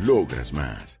Logras más.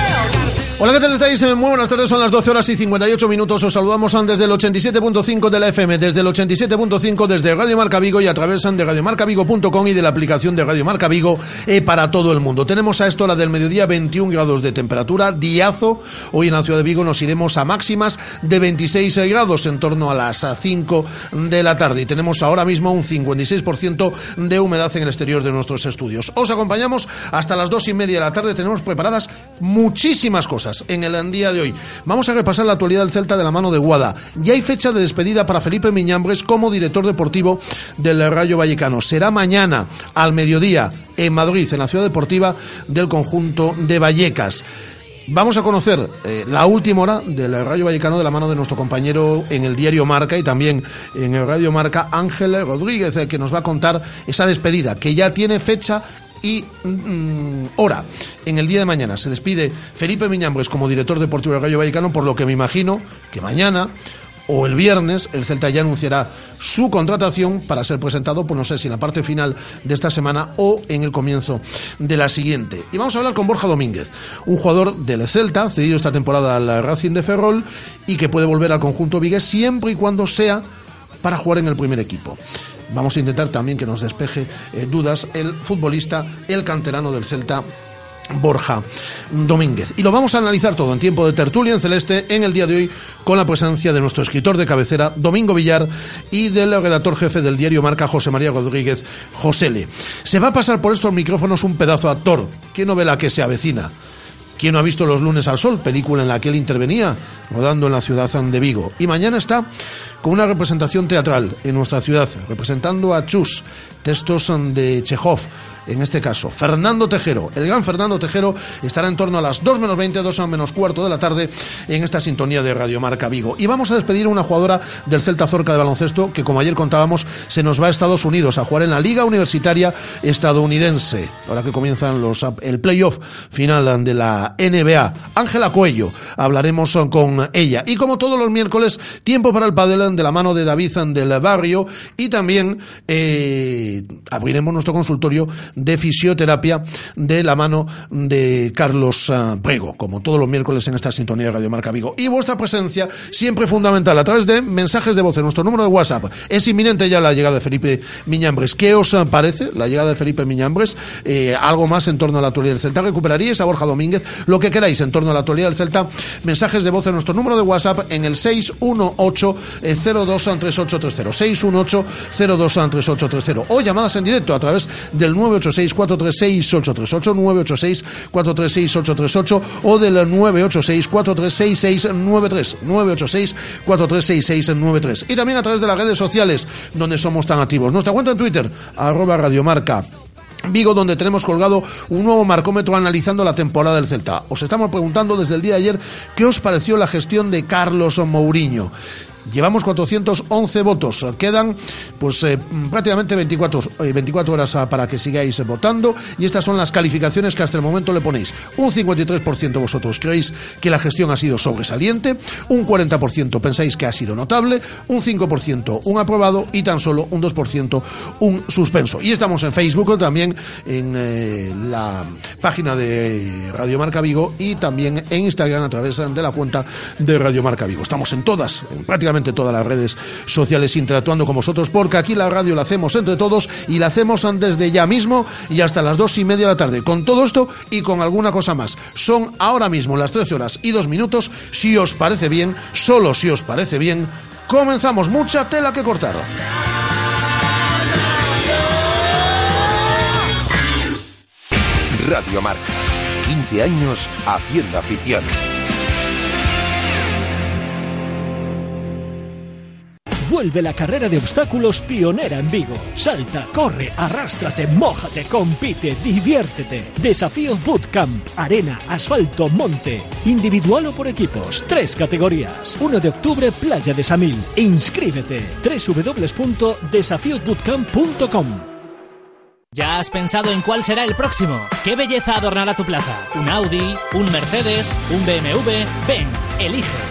Hola, ¿qué tal estáis? Eh, Muy buenas tardes, son las 12 horas y 58 minutos. Os saludamos desde el 87.5 de la FM, desde el 87.5 desde Radio Marca Vigo y a través de radiomarcavigo.com y de la aplicación de Radio Marca Vigo eh, para todo el mundo. Tenemos a esta hora del mediodía 21 grados de temperatura, diazo. Hoy en la ciudad de Vigo nos iremos a máximas de 26 grados en torno a las 5 de la tarde y tenemos ahora mismo un 56% de humedad en el exterior de nuestros estudios. Os acompañamos hasta las 2 y media de la tarde. Tenemos preparadas muchísimas cosas en el día de hoy. Vamos a repasar la actualidad del Celta de la mano de Guada. Ya hay fecha de despedida para Felipe Miñambres como director deportivo del Rayo Vallecano. Será mañana al mediodía en Madrid, en la ciudad deportiva del conjunto de Vallecas. Vamos a conocer eh, la última hora del Rayo Vallecano de la mano de nuestro compañero en el diario Marca y también en el Radio Marca, Ángel Rodríguez, eh, que nos va a contar esa despedida, que ya tiene fecha y mm, hora. En el día de mañana se despide Felipe Miñambres como director deportivo del Rayo Vallecano, por lo que me imagino que mañana o el viernes el Celta ya anunciará su contratación para ser presentado, pues no sé si en la parte final de esta semana o en el comienzo de la siguiente. Y vamos a hablar con Borja Domínguez, un jugador del Celta, cedido esta temporada al Racing de Ferrol y que puede volver al conjunto Vigues siempre y cuando sea para jugar en el primer equipo. Vamos a intentar también que nos despeje eh, dudas el futbolista, el canterano del Celta, Borja Domínguez. Y lo vamos a analizar todo en tiempo de tertulia en celeste en el día de hoy con la presencia de nuestro escritor de cabecera, Domingo Villar, y del redactor jefe del diario Marca, José María Rodríguez Josele. Se va a pasar por estos micrófonos un pedazo actor. ¿Qué novela que se avecina? ¿Quién no ha visto Los lunes al sol? Película en la que él intervenía, rodando en la ciudad de Vigo. Y mañana está con una representación teatral en nuestra ciudad, representando a Chus, textos de Chekhov en este caso, Fernando Tejero. El gran Fernando Tejero estará en torno a las 2 menos 20, 2 menos cuarto de la tarde en esta sintonía de Radio Marca Vigo. Y vamos a despedir a una jugadora del Celta Zorca de baloncesto que, como ayer contábamos, se nos va a Estados Unidos a jugar en la Liga Universitaria Estadounidense. Ahora que comienzan los, el playoff final de la NBA. Ángela Cuello, hablaremos con ella. Y como todos los miércoles, tiempo para el padel de la mano de David del Barrio y también eh, abriremos nuestro consultorio de fisioterapia de la mano de Carlos ah, Prego, como todos los miércoles en esta sintonía de Radio Marca Vigo. Y vuestra presencia siempre fundamental a través de mensajes de voz en nuestro número de WhatsApp. Es inminente ya la llegada de Felipe Miñambres. ¿Qué os parece la llegada de Felipe Miñambres? Eh, algo más en torno a la actualidad del Celta. ¿Recuperaríais a Borja Domínguez? Lo que queráis en torno a la actualidad del Celta. Mensajes de voz en nuestro número de WhatsApp en el 618 023830 618 023830 o llamadas en directo a través del 9 986-436-838, 986-436-838 o del 986-436693, 986-436693. Y también a través de las redes sociales, donde somos tan activos. Nuestra cuenta en Twitter, arroba radiomarca. Vigo, donde tenemos colgado un nuevo marcómetro analizando la temporada del Celta. Os estamos preguntando desde el día de ayer qué os pareció la gestión de Carlos Mourinho. Llevamos 411 votos. Quedan pues eh, prácticamente 24, 24 eh, horas ah, para que sigáis votando y estas son las calificaciones que hasta el momento le ponéis. Un 53% vosotros creéis que la gestión ha sido sobresaliente, un 40% pensáis que ha sido notable, un 5% un aprobado y tan solo un 2% un suspenso. Y estamos en Facebook también en eh, la página de Radio Marca Vigo y también en Instagram a través de la cuenta de Radio Marca Vigo. Estamos en todas, en prácticamente todas las redes sociales interactuando con vosotros, porque aquí la radio la hacemos entre todos y la hacemos desde ya mismo y hasta las dos y media de la tarde. Con todo esto y con alguna cosa más. Son ahora mismo las 13 horas y dos minutos. Si os parece bien, solo si os parece bien, comenzamos. Mucha tela que cortar. Radio Marca. 15 años haciendo afición. Vuelve la carrera de obstáculos pionera en Vigo. Salta, corre, arrástrate, mójate, compite, diviértete. Desafío Bootcamp, arena, asfalto, monte. Individual o por equipos. Tres categorías. 1 de octubre, Playa de Samil. Inscríbete. www.desafiosbootcamp.com ¿Ya has pensado en cuál será el próximo? ¿Qué belleza adornará tu plaza? ¿Un Audi? ¿Un Mercedes? ¿Un BMW? Ven, elige.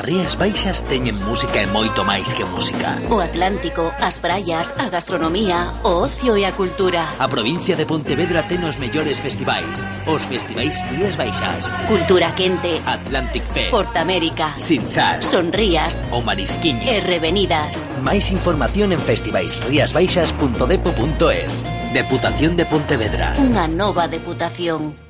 As Rías Baixas teñen música e moito máis que música. O Atlántico, as praias, a gastronomía, o ocio e a cultura. A provincia de Pontevedra ten os mellores festivais. Os festivais Rías Baixas. Cultura Quente. Atlantic Fest. Portamérica. Sinsar. Sonrías. O Marisquiño. E Revenidas. Máis información en festivaisriasbaixas.depo.es. Deputación de Pontevedra. Unha nova deputación.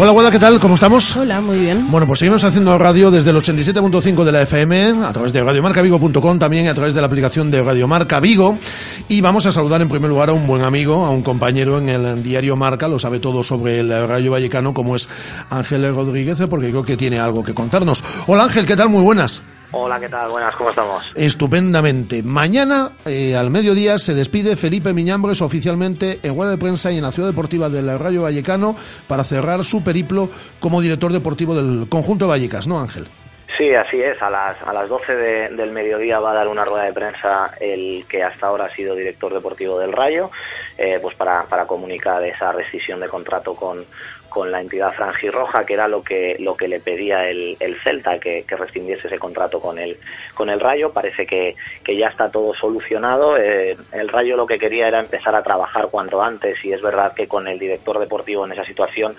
Hola, Guada, ¿qué tal? ¿Cómo estamos? Hola, muy bien. Bueno, pues seguimos haciendo radio desde el 87.5 de la FM, a través de radiomarcavigo.com, también a través de la aplicación de Radio Marca Vigo. Y vamos a saludar en primer lugar a un buen amigo, a un compañero en el diario Marca, lo sabe todo sobre el Rayo Vallecano, como es Ángel Rodríguez, porque creo que tiene algo que contarnos. Hola Ángel, ¿qué tal? Muy buenas. Hola, ¿qué tal? Buenas, ¿cómo estamos? Estupendamente. Mañana, eh, al mediodía, se despide Felipe Miñambres oficialmente en rueda de prensa y en la Ciudad Deportiva del Rayo Vallecano para cerrar su periplo como director deportivo del conjunto de Vallecas, ¿no, Ángel? Sí, así es. A las, a las 12 de- del mediodía va a dar una rueda de prensa el que hasta ahora ha sido director deportivo del Rayo, eh, pues para, para comunicar esa rescisión de contrato con, con la entidad franjirroja, que era lo que, lo que le pedía el, el Celta, que, que rescindiese ese contrato con el, con el Rayo. Parece que, que ya está todo solucionado. Eh, el Rayo lo que quería era empezar a trabajar cuanto antes y es verdad que con el director deportivo en esa situación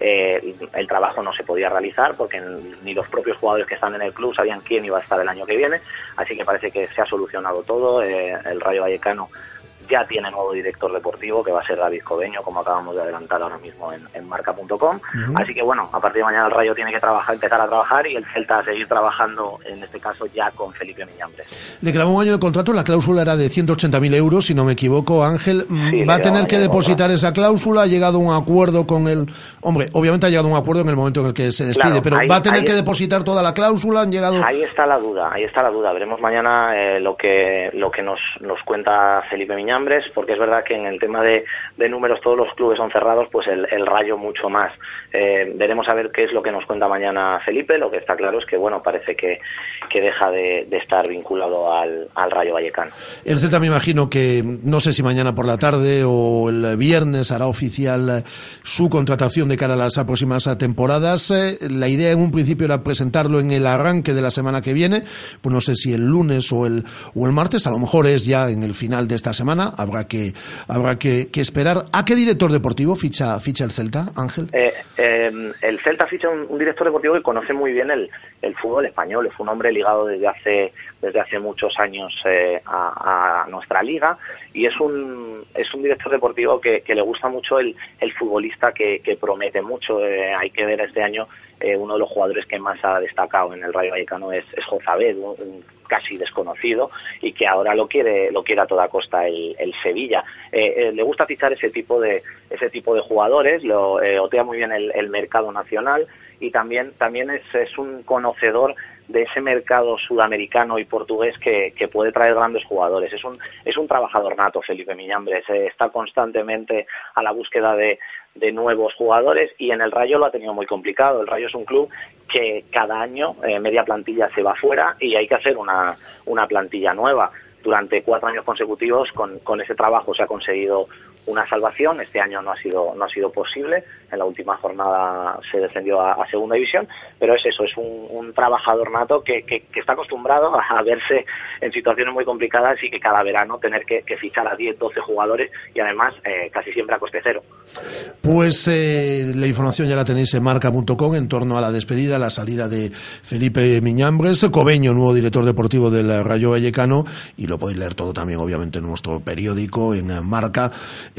eh, el trabajo no se podía realizar porque ni los propios jugadores que están en el club sabían quién iba a estar el año que viene, así que parece que se ha solucionado todo. Eh, el Rayo Vallecano ya tiene nuevo director deportivo que va a ser David Cobeño, como acabamos de adelantar ahora mismo en, en marca.com. Así que bueno, a partir de mañana el Rayo tiene que trabajar, empezar a trabajar y el Celta a seguir trabajando, en este caso ya con Felipe Miñambres. Le quedaba un año de contrato, la cláusula era de 180.000 euros, si no me equivoco. Ángel Sí, va a tener que depositar esa cláusula, ha llegado a un acuerdo con el... Hombre, obviamente ha llegado a un acuerdo en el momento en el que se despide, Claro, pero ahí- va a tener ahí que depositar toda la cláusula, han llegado... Ahí está la duda, ahí está la duda. Veremos mañana eh, lo que lo que nos, nos cuenta Felipe Miñambres Porque es verdad que en el tema de, números todos los clubes son cerrados, pues el, Rayo mucho más. Eh, veremos a ver qué es lo que nos cuenta mañana Felipe. Lo que está claro es que, bueno, parece que, que deja de, estar vinculado al, Rayo Vallecano. El Celta me imagino que, no sé si mañana por la tarde o el viernes hará oficial su contratación de cara a las próximas temporadas. Eh, la idea en un principio era presentarlo en el arranque de la semana que viene, pues no sé si el lunes o el, o el martes, a lo mejor es ya en el final de esta semana, habrá que, habrá que, esperar. ¿A qué director deportivo ficha, ficha el Celta, Ángel? Eh, eh, el Celta ficha un, director deportivo que conoce muy bien el, el fútbol español, es un hombre ligado desde hace desde hace muchos años eh, a, nuestra liga y es un, es un director deportivo que, le gusta mucho el, el futbolista que, promete mucho. hay que ver este año uno de los jugadores que más ha destacado en el Rayo Vallecano es, es Jozabed, un, casi desconocido y que ahora lo quiere lo quiere a toda costa el, Sevilla eh, eh, le gusta fichar ese tipo de ese tipo de jugadores lo eh, otea muy bien el, mercado nacional y también también es, es un conocedor de ese mercado sudamericano y portugués que, puede traer grandes jugadores. Es un, es un trabajador nato, Felipe Miñambres. está constantemente a la búsqueda de, de nuevos jugadores y en el Rayo lo ha tenido muy complicado. El Rayo es un club que cada año eh, media plantilla se va fuera y hay que hacer una, una plantilla nueva. Durante cuatro años consecutivos con, con ese trabajo se ha conseguido una salvación. Este año no ha sido no ha sido posible. En la última jornada se descendió a, segunda división, pero es eso, es un, trabajador nato que, que, está acostumbrado a verse en situaciones muy complicadas y que cada verano tener que, fichar a 10, 12 jugadores y además eh, casi siempre a coste cero. Pues eh, la información ya la tenéis en marca.com en torno a la despedida, la salida de Felipe Miñambres, Cobeño, nuevo director deportivo del Rayo Vallecano, y lo podéis leer todo también, obviamente, en nuestro periódico, en Marca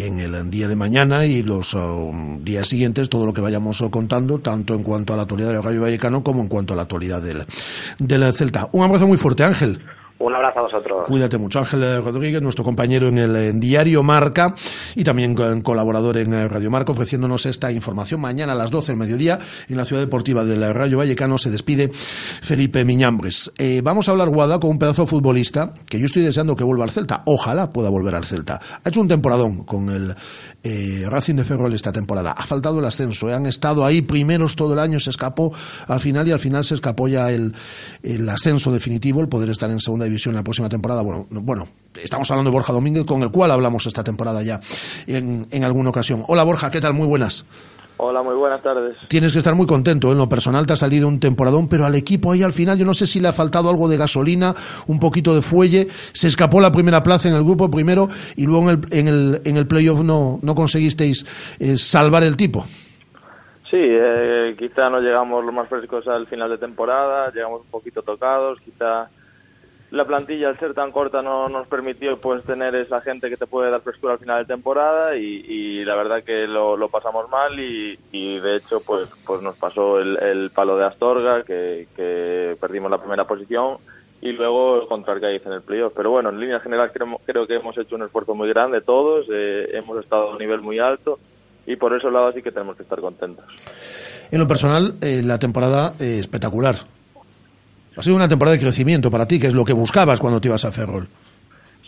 en el día de mañana y los oh, días siguientes todo lo que vayamos contando, tanto en cuanto a la actualidad del Rayo Vallecano como en cuanto a la actualidad del, del Celta. Un abrazo muy fuerte, Ángel. Un abrazo a vosotros. Cuídate mucho. Ángel Rodríguez, nuestro compañero en el diario Marca y también colaborador en eh, Radio Marca, ofreciéndonos esta información. Mañana a las 12 del mediodía, en la ciudad deportiva del Rayo Vallecano, se despide Felipe Miñambres. Eh, vamos a hablar, Guada, con un pedazo de futbolista que yo estoy deseando que vuelva al Celta. Ojalá pueda volver al Celta. Ha hecho un temporadón con el eh, Racing de Ferrol esta temporada. Ha faltado el ascenso. Han estado ahí primeros todo el año, se escapó al final y al final se escapó ya el, el ascenso definitivo, el poder estar en segunda división la próxima temporada. Bueno, bueno, estamos hablando de Borja Domínguez, con el cual hablamos esta temporada ya en, en alguna ocasión. Hola Borja, ¿qué tal? Muy buenas. Hola, muy buenas tardes. Tienes que estar muy contento. En lo personal te ha salido un temporadón, pero al equipo ahí al final yo no sé si le ha faltado algo de gasolina, un poquito de fuelle. Se escapó la primera plaza en el grupo primero y luego en el, en el, en el playoff no, no conseguisteis eh, salvar el tipo. Sí, eh, quizá no llegamos lo más frescos al final de temporada, llegamos un poquito tocados, quizá la plantilla al ser tan corta no nos permitió pues tener esa gente que te puede dar frescura al final de temporada y, la verdad que lo, pasamos mal y, de hecho pues pues nos pasó el, palo de Astorga que, perdimos la primera posición y luego contra el Cádiz en el playoff. Pero bueno en línea general creo, creo que hemos hecho un esfuerzo muy grande todos eh, hemos estado a un nivel muy alto y por eso lado sí que tenemos que estar contentos. En lo personal eh, la temporada eh, espectacular ha sido una temporada de crecimiento para ti, que es lo que buscabas cuando te ibas a Ferrol.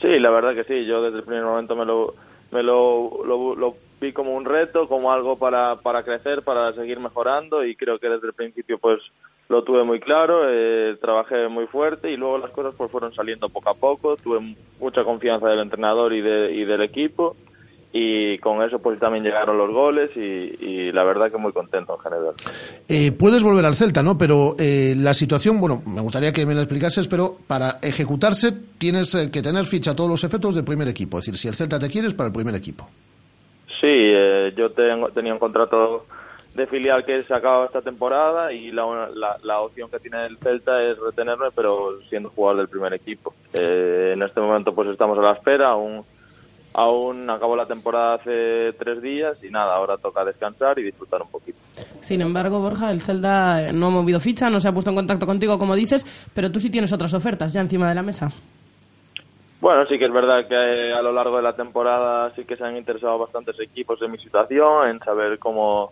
Sí, la verdad que sí. Yo desde el primer momento me lo, me lo, lo, vi como un reto, como algo para, para crecer, para seguir mejorando y creo que desde el principio pues lo tuve muy claro, eh, trabajé muy fuerte y luego las cosas pues fueron saliendo poco a poco, tuve mucha confianza del entrenador y, de, y del equipo y con eso pues también llegaron los goles y, la verdad que muy contento en general. Eh, puedes volver al Celta, ¿no? Pero eh, la situación, bueno, me gustaría que me la explicases, pero para ejecutarse tienes eh, que tener ficha todos los efectos del primer equipo, es decir, si el Celta te quieres para el primer equipo. Sí, yo tengo, tenía un contrato de filial que se acaba esta temporada y la, la, opción que tiene el Celta es retenerme, pero siendo jugador del primer equipo. en este momento pues estamos a la espera, aún aún acabó la temporada hace tres días y nada, ahora toca descansar y disfrutar un poquito. Sin embargo, Borja, el Celda no ha movido ficha, no se ha puesto en contacto contigo, como dices, pero tú sí tienes otras ofertas ya encima de la mesa. Bueno, sí que es verdad que eh, a lo largo de la temporada sí que se han interesado bastantes equipos en mi situación, en saber cómo,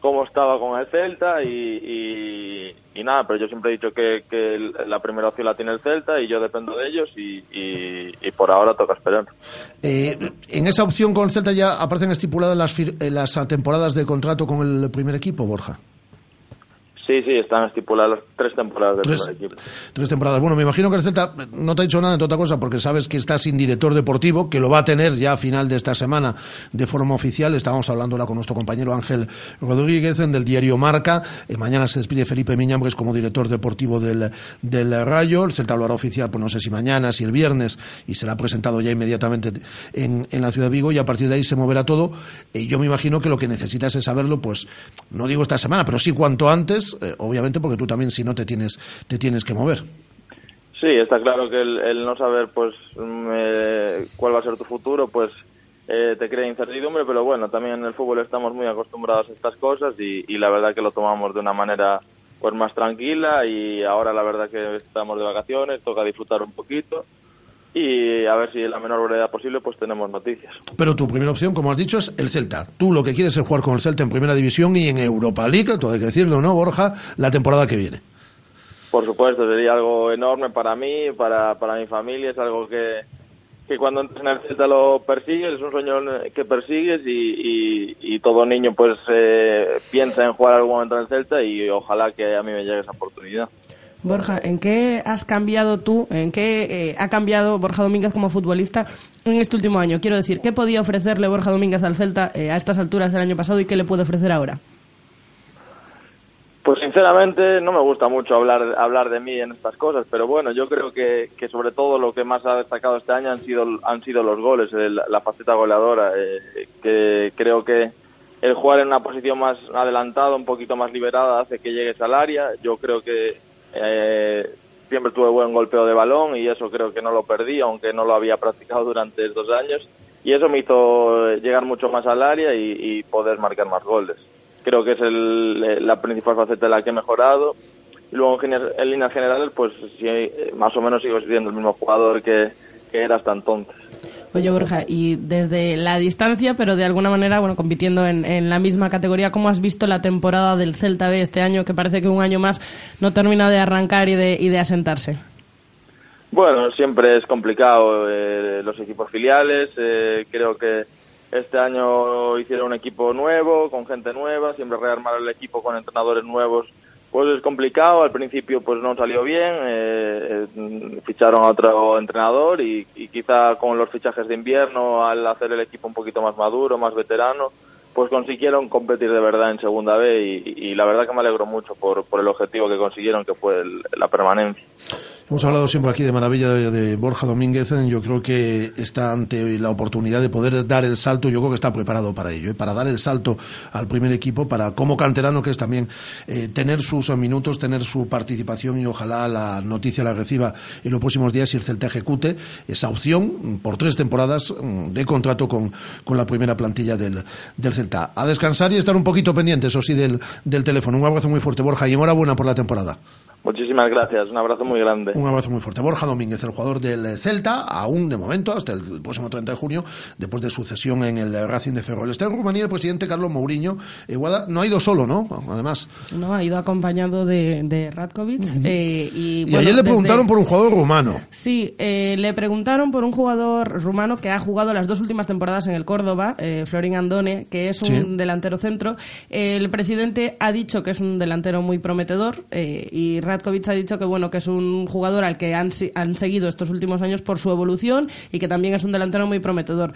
cómo estaba con el Celta y, y, nada, pero yo siempre he dicho que, que, la primera opción la tiene el Celta y yo dependo de ellos y, y por ahora toca esperar. Eh, en esa opción con el Celta ya aparecen estipuladas las, las temporadas de contrato con el primer equipo, Borja. Sí, sí, están estipuladas tres temporadas del tres, primer equipo. Tres temporadas. Bueno, me imagino que el Celta no te ha dicho nada de otra cosa porque sabes que está sin director deportivo, que lo va a tener ya a final de esta semana de forma oficial. Estábamos hablando ahora con nuestro compañero Ángel Rodríguez del diario Marca. Eh, mañana se despide Felipe Miñambres como director deportivo del, del Rayo. El Celta lo hará oficial, pues no sé si mañana, si el viernes, y será presentado ya inmediatamente en, en la ciudad de Vigo y a partir de ahí se moverá todo. Y yo me imagino que lo que necesitas es saberlo, pues no digo esta semana, pero sí cuanto antes eh, obviamente porque tú también si no te tienes, te tienes que mover. Sí, está claro que el, no saber pues cuál va a ser tu futuro, pues eh, te crea incertidumbre, pero bueno, también en el fútbol estamos muy acostumbrados a estas cosas y, y, la verdad que lo tomamos de una manera pues más tranquila y ahora la verdad que estamos de vacaciones, toca disfrutar un poquito y a ver si en la menor brevedad posible pues tenemos noticias. Pero tu primera opción, como has dicho, es el Celta. Tú lo que quieres es jugar con el Celta en Primera División y en Europa League, todo hay que decirlo, ¿no, Borja? La temporada que viene. Por supuesto, sería algo enorme para mí, para, para mi familia, es algo que, que cuando entras en el Celta lo persigues, es un sueño que persigues y, y, todo niño pues eh, piensa en jugar algún momento en el Celta y ojalá que a mí me llegue esa oportunidad. Borja, ¿en qué has cambiado tú, en qué eh, ha cambiado Borja Domínguez como futbolista en este último año? Quiero decir, ¿qué podía ofrecerle Borja Domínguez al Celta eh, a estas alturas del año pasado y qué le puede ofrecer ahora? Pues sinceramente no me gusta mucho hablar, hablar de mí en estas cosas, pero bueno, yo creo que, que sobre todo lo que más ha destacado este año han sido, han sido los goles, la faceta goleadora, eh, que creo que el jugar en una posición más adelantada, un poquito más liberada, hace que llegues al área. Yo creo que eh, siempre tuve buen golpeo de balón y eso creo que no lo perdí, aunque no lo había practicado durante estos años. Y eso me hizo llegar mucho más al área y, poder marcar más goles. Creo que es el, la principal faceta de la que he mejorado. Luego en, líneas generales, pues sí, más o menos sigo siendo el mismo jugador que, que era hasta entonces. Oye, Borja, y desde la distancia, pero de alguna manera, bueno, compitiendo en, la misma categoría, ¿cómo has visto la temporada del Celta B este año, que parece que un año más no termina de arrancar y de, y de asentarse? Bueno, siempre es complicado eh, los equipos filiales. Eh, creo que este año hicieron un equipo nuevo, con gente nueva, siempre rearmar el equipo con entrenadores nuevos pues es complicado, al principio pues no salió bien, eh, eh, ficharon a otro entrenador y, y, quizá con los fichajes de invierno, al hacer el equipo un poquito más maduro, más veterano, pues consiguieron competir de verdad en Segunda B y, la verdad que me alegro mucho por, por el objetivo que consiguieron, que fue la permanencia. Hemos hablado siempre aquí de maravilla de, Borja Domínguez. Yo creo que está ante la oportunidad de poder dar el salto. Yo creo que está preparado para ello, ¿eh? para dar el salto al primer equipo, para como canterano que es también eh, tener sus minutos, tener su participación y ojalá la noticia la reciba en los próximos días y el Celta ejecute esa opción por tres temporadas mm, de contrato con, con la primera plantilla del, del Celta. A descansar y estar un poquito pendiente, eso sí, del, del teléfono. Un abrazo muy fuerte, Borja, y enhorabuena por la temporada. Muchísimas gracias, un abrazo muy grande. Un abrazo muy fuerte. Borja Domínguez, el jugador del Celta, aún de momento, hasta el próximo 30 de junio, después de su cesión en el Racing de Ferrol. Está en Rumanía el presidente Carlos Mourinho. Eh, no ha ido solo, ¿no? Además. No, ha ido acompañado de, de Ratkovic. Eh, y, ayer le preguntaron por un jugador rumano. Sí, eh, le preguntaron por un jugador rumano que ha jugado las dos últimas temporadas en el Córdoba, Florin Andone, que es un delantero centro. el presidente ha dicho que es un delantero muy prometedor y Ratkovic ha dicho que bueno que es un jugador al que han, han seguido estos últimos años por su evolución y que también es un delantero muy prometedor.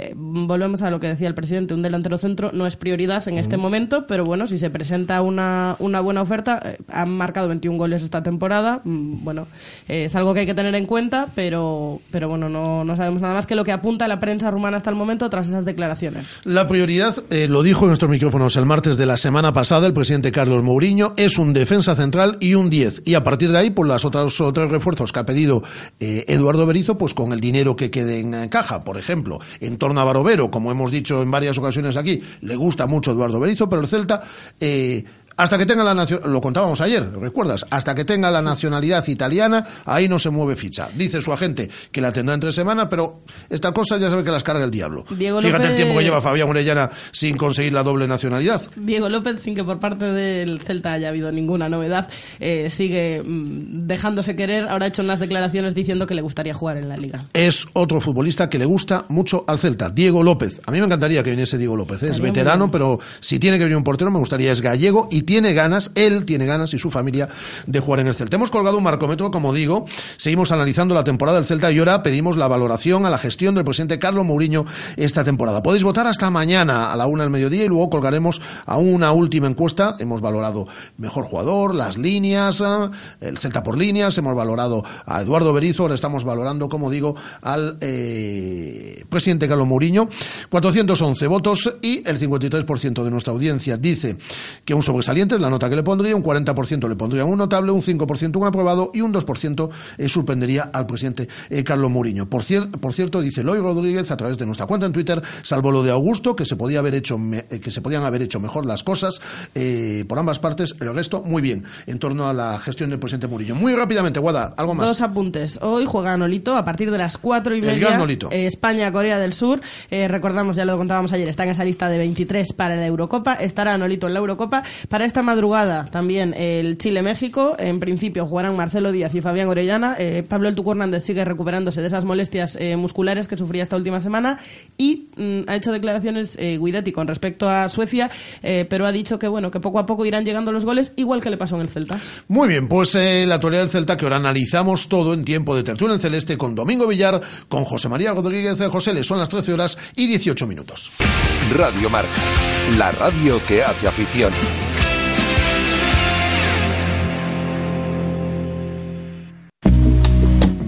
Eh, volvemos a lo que decía el presidente, un delantero centro no es prioridad en este momento, pero bueno, si se presenta una, una buena oferta, eh, han marcado 21 goles esta temporada, mm, bueno, eh, es algo que hay que tener en cuenta, pero, pero bueno, no, no sabemos nada más que lo que apunta la prensa rumana hasta el momento tras esas declaraciones. La prioridad, lo dijo en nuestros micrófonos el martes de la semana pasada el presidente Carlos Mourinho, es un defensa central y un 10, y a partir de ahí, pues las otras otros refuerzos que ha pedido Eduardo Berizo, pues con el dinero que quede en caja, por ejemplo, en torno Navarro Vero, como hemos dicho en varias ocasiones aquí, le gusta mucho Eduardo Berizo, pero el Celta eh, hasta que tenga la nacionalidad, lo contábamos ayer, ¿recuerdas? Hasta que tenga la nacionalidad italiana, ahí no se mueve ficha. Dice su agente que la tendrá en tres semanas, pero esta cosa ya sabe que las carga el diablo. Fíjate el tiempo que lleva Fabián Orellana sin conseguir la doble nacionalidad. Diego López, sin que por parte del Celta haya habido ninguna novedad, eh, sigue mm, dejándose querer. Ahora ha hecho unas declaraciones diciendo que le gustaría jugar en la liga. Es otro futbolista que le gusta mucho al Celta, Diego López. A mí me encantaría que viniese Diego López. ¿eh? Es veterano, pero si tiene que venir un portero, me gustaría. Es gallego y tiene ganas, él tiene ganas y su familia de jugar en el Celta. Hemos colgado un marcómetro, como digo, seguimos analizando la temporada del Celta y ahora pedimos la valoración a la gestión del presidente Carlos Mourinho esta temporada. Podéis votar hasta mañana a la una del mediodía y luego colgaremos a una última encuesta. Hemos valorado mejor jugador, las líneas, eh, el Celta por líneas, hemos valorado a Eduardo Berizzo, ahora estamos valorando, como digo, al eh, presidente Carlos Mourinho. 411 votos y el 53% de nuestra audiencia dice que un sobresaliente es la nota que le pondría, un 40% le pondría un notable, un 5% un aprobado y un 2% eh, sorprendería al presidente eh, Carlos Mourinho. Por, por cierto, dice Loy Rodríguez a través de nuestra cuenta en Twitter, salvo lo de Augusto, que se podía haber hecho eh, que se podían haber hecho mejor las cosas por ambas partes, el resto muy bien en torno a la gestión del presidente Mourinho. Muy rápidamente, Guada, algo más. Dos apuntes. Hoy juega Nolito a partir de las cuatro y media. España, Corea del Sur. recordamos, ya lo contábamos ayer, está en esa lista de 23 para la Eurocopa. Estará Nolito en la Eurocopa. Para esta madrugada también el Chile-México. En principio jugarán Marcelo Díaz y Fabián Orellana. Eh, Pablo El Tuco Hernández sigue recuperándose de esas molestias eh, musculares que sufría esta última semana y mm, ha hecho declaraciones eh, Guidetti con respecto a Suecia, pero ha dicho que bueno que poco a poco irán llegando los goles, igual que le pasó en el Celta. Muy bien, pues la actualidad del Celta que ahora analizamos todo en tiempo de tertulia en celeste con Domingo Villar, con José María Rodríguez de José. Le son las 13 horas y 18 minutos. Radio Marca, la radio que hace afición.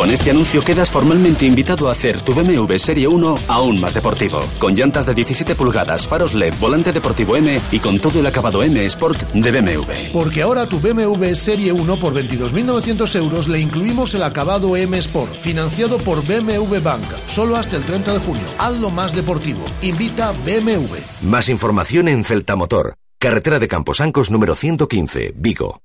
Con este anuncio quedas formalmente invitado a hacer tu BMW Serie 1 aún más deportivo. Con llantas de 17 pulgadas, faros LED, volante deportivo M y con todo el acabado M Sport de BMW. Porque ahora tu BMW Serie 1 por 22.900 euros le incluimos el acabado M Sport, financiado por BMW Bank, solo hasta el 30 de junio. Hazlo más deportivo. Invita BMW. Más información en Celta Motor. Carretera de Camposancos número 115, Vigo.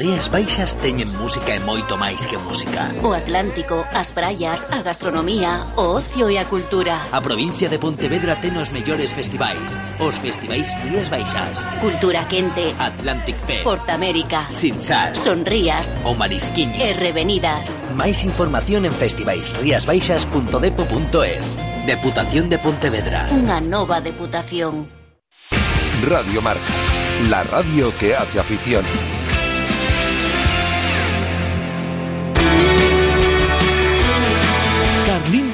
Rías Baixas teñen música e moito máis que música. O Atlántico, as praias, a gastronomía, o ocio e a cultura. A provincia de Pontevedra ten os mellores festivais. Os festivais Rías Baixas. Cultura Quente. Atlantic Fest. Portamérica. Sinsas. Sonrías. O Marisquiño. E Revenidas. Máis información en festivaisriasbaixas.depo.es. Deputación de Pontevedra. Unha nova deputación. Radio Marca. La radio que hace afición.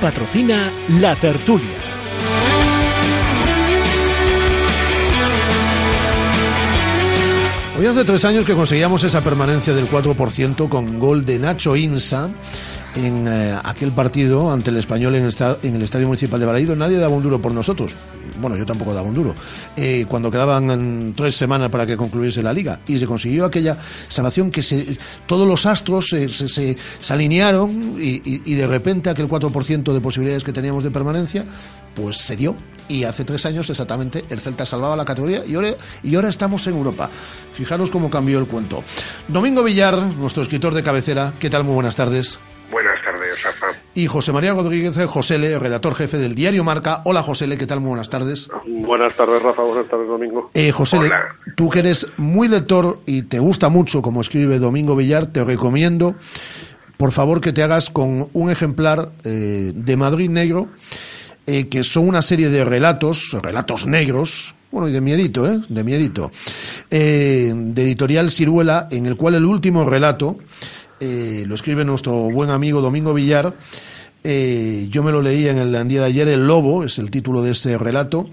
Patrocina La Tertulia. Hoy hace tres años que conseguíamos esa permanencia del 4% con gol de Nacho Insa en eh, aquel partido ante el español en el, Estadio Municipal de Balaído. Nadie daba un duro por nosotros. Bueno, yo tampoco daba un duro. Eh, cuando quedaban tres semanas para que concluyese la liga. Y se consiguió aquella salvación que se, todos los astros se, se, alinearon y, de repente aquel 4% de posibilidades que teníamos de permanencia, pues se dio y hace tres años exactamente el Celta salvaba la categoría y ahora, estamos en Europa. Fijaros cómo cambió el cuento. Domingo Villar, nuestro escritor de cabecera, ¿qué tal? Muy buenas tardes. Y José María Rodríguez Josele, redactor jefe del diario Marca. Hola, Josele, ¿qué tal? Muy buenas tardes. Buenas tardes, Rafa. Buenas tardes, Domingo. Eh, Josele, tú que eres muy lector y te gusta mucho como escribe Domingo Villar, te recomiendo por favor que te hagas con un ejemplar eh, de Madrid Negro, eh, que son una serie de relatos, relatos negros, bueno, y de miedito, ¿eh? De miedito, eh, de editorial Ciruela, en el cual el último relato eh, lo escribe nuestro buen amigo Domingo Villar. Eh, yo me lo leí en el día de ayer, El Lobo, es el título de ese relato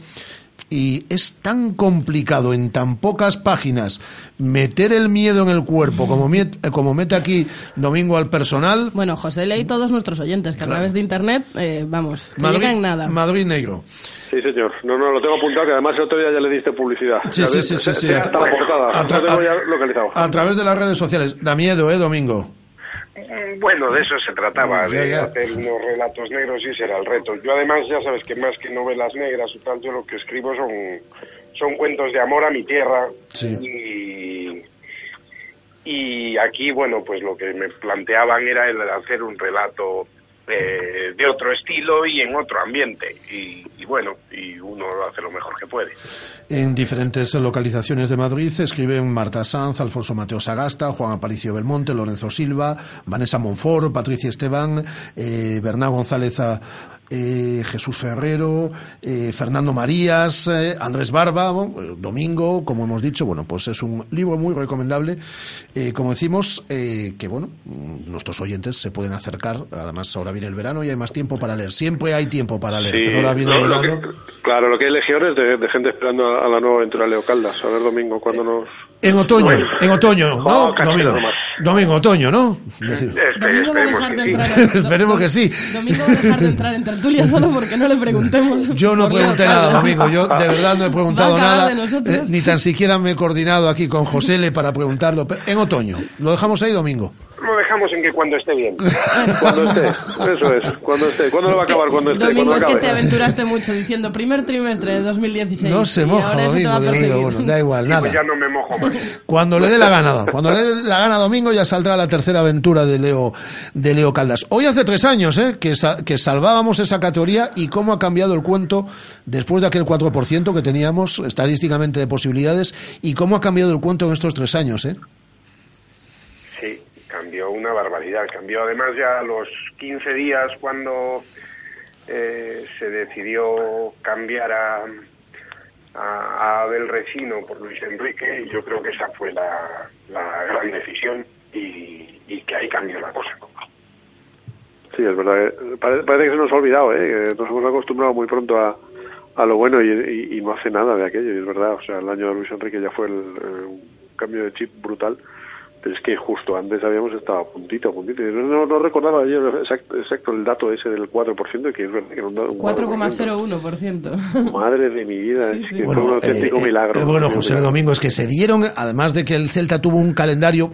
y es tan complicado en tan pocas páginas meter el miedo en el cuerpo como, met, como mete aquí Domingo al personal. Bueno, José leí todos nuestros oyentes que a través de internet, eh, vamos, que Madrid, llega en nada. Madrid Negro. Sí, señor. No, no, lo tengo apuntado, que además el otro día ya le diste publicidad. Sí, sí, sí, sí, sí. la portada. A tra- Lo tengo a- ya localizado. A través de las redes sociales. Da miedo, ¿eh, Domingo? Mm, Bueno, de eso se trataba, Ya, de ya. hacer unos relatos negros y ese era el reto. Yo además, ya sabes que más que novelas negras y tal, yo lo que escribo son, son cuentos de amor a mi tierra. Sí. Y, y aquí, bueno, pues lo que me planteaban era el hacer un relato eh, de otro estilo y en otro ambiente. Y, bueno, y uno hace lo mejor que puede. En diferentes localizaciones de Madrid escriben Marta Sanz, Alfonso Mateo Sagasta, Juan Aparicio Belmonte, Lorenzo Silva, Vanessa Monfort, Patricia Esteban, eh, González eh, Jesús Ferrero, eh, Fernando Marías, eh, Andrés Barba, bueno, Domingo, como hemos dicho, bueno, pues es un libro muy recomendable, eh, como decimos, eh, que bueno, nuestros oyentes se pueden acercar, además ahora viene el verano y hay más tiempo para leer, siempre hay tiempo para leer, Sí, pero ahora viene lo- el lo verano. que- claro, lo que hay legiones de, de gente esperando a, a la nueva aventura de Leo Caldas. A ver, Domingo, cuando nos... En otoño, Bueno. en otoño, ¿no? Oh, Domingo, otoño, ¿no? Es decir, Domingo va a dejar de entrar. Esperemos que sí. Domingo va a dejar de entrar en tertulia solo porque no le preguntemos. Yo no pregunté nada, Domingo. Yo de verdad no he preguntado nada. eh, ni tan siquiera me he coordinado aquí con José Le para preguntarlo. Pero En otoño. Lo dejamos ahí, Domingo. Lo dejamos en que cuando esté bien. Cuando esté, eso es, cuando esté. ¿Cuándo lo va a acabar? Cuando esté, Domingo, cuando es que acabe. te aventuraste mucho diciendo primer trimestre de 2016. No se moja, Domingo, Domingo. Bueno, da igual, Pues nada. ya no me mojo más. Cuando le dé la gana, cuando le dé la gana a Domingo ya saldrá la tercera aventura de Leo, de Leo Caldas. Hoy hace tres años ¿eh? que, sa- que salvábamos esa categoría y cómo ha cambiado el cuento después de aquel 4% que teníamos estadísticamente de posibilidades y cómo ha cambiado el cuento en estos tres años. ¿eh? Cambió una barbaridad. Cambió además ya a los 15 días cuando eh, se decidió cambiar a, a, a Abel Resino por Luis Enrique. Y yo creo que esa fue la, la gran decisión y, y que ahí cambió la cosa. Sí, es verdad. Parece, parece que se nos ha olvidado, ¿eh? nos hemos acostumbrado muy pronto a, a lo bueno y, y- y no hace nada de aquello, y es verdad. O sea, el año de Luis Enrique ya fue el, eh, un cambio de chip brutal, pero es que justo antes habíamos estado a puntito, a puntito. No, no recordaba ayer exacto, exacto el dato ese del 4%, que es verdad que era un, da- un 4%. 4,01%. Madre de mi vida, Sí, es sí. que fue un auténtico eh, eh, milagro. eh, bueno, José. Domingo, es que se dieron, además de que el Celta tuvo un calendario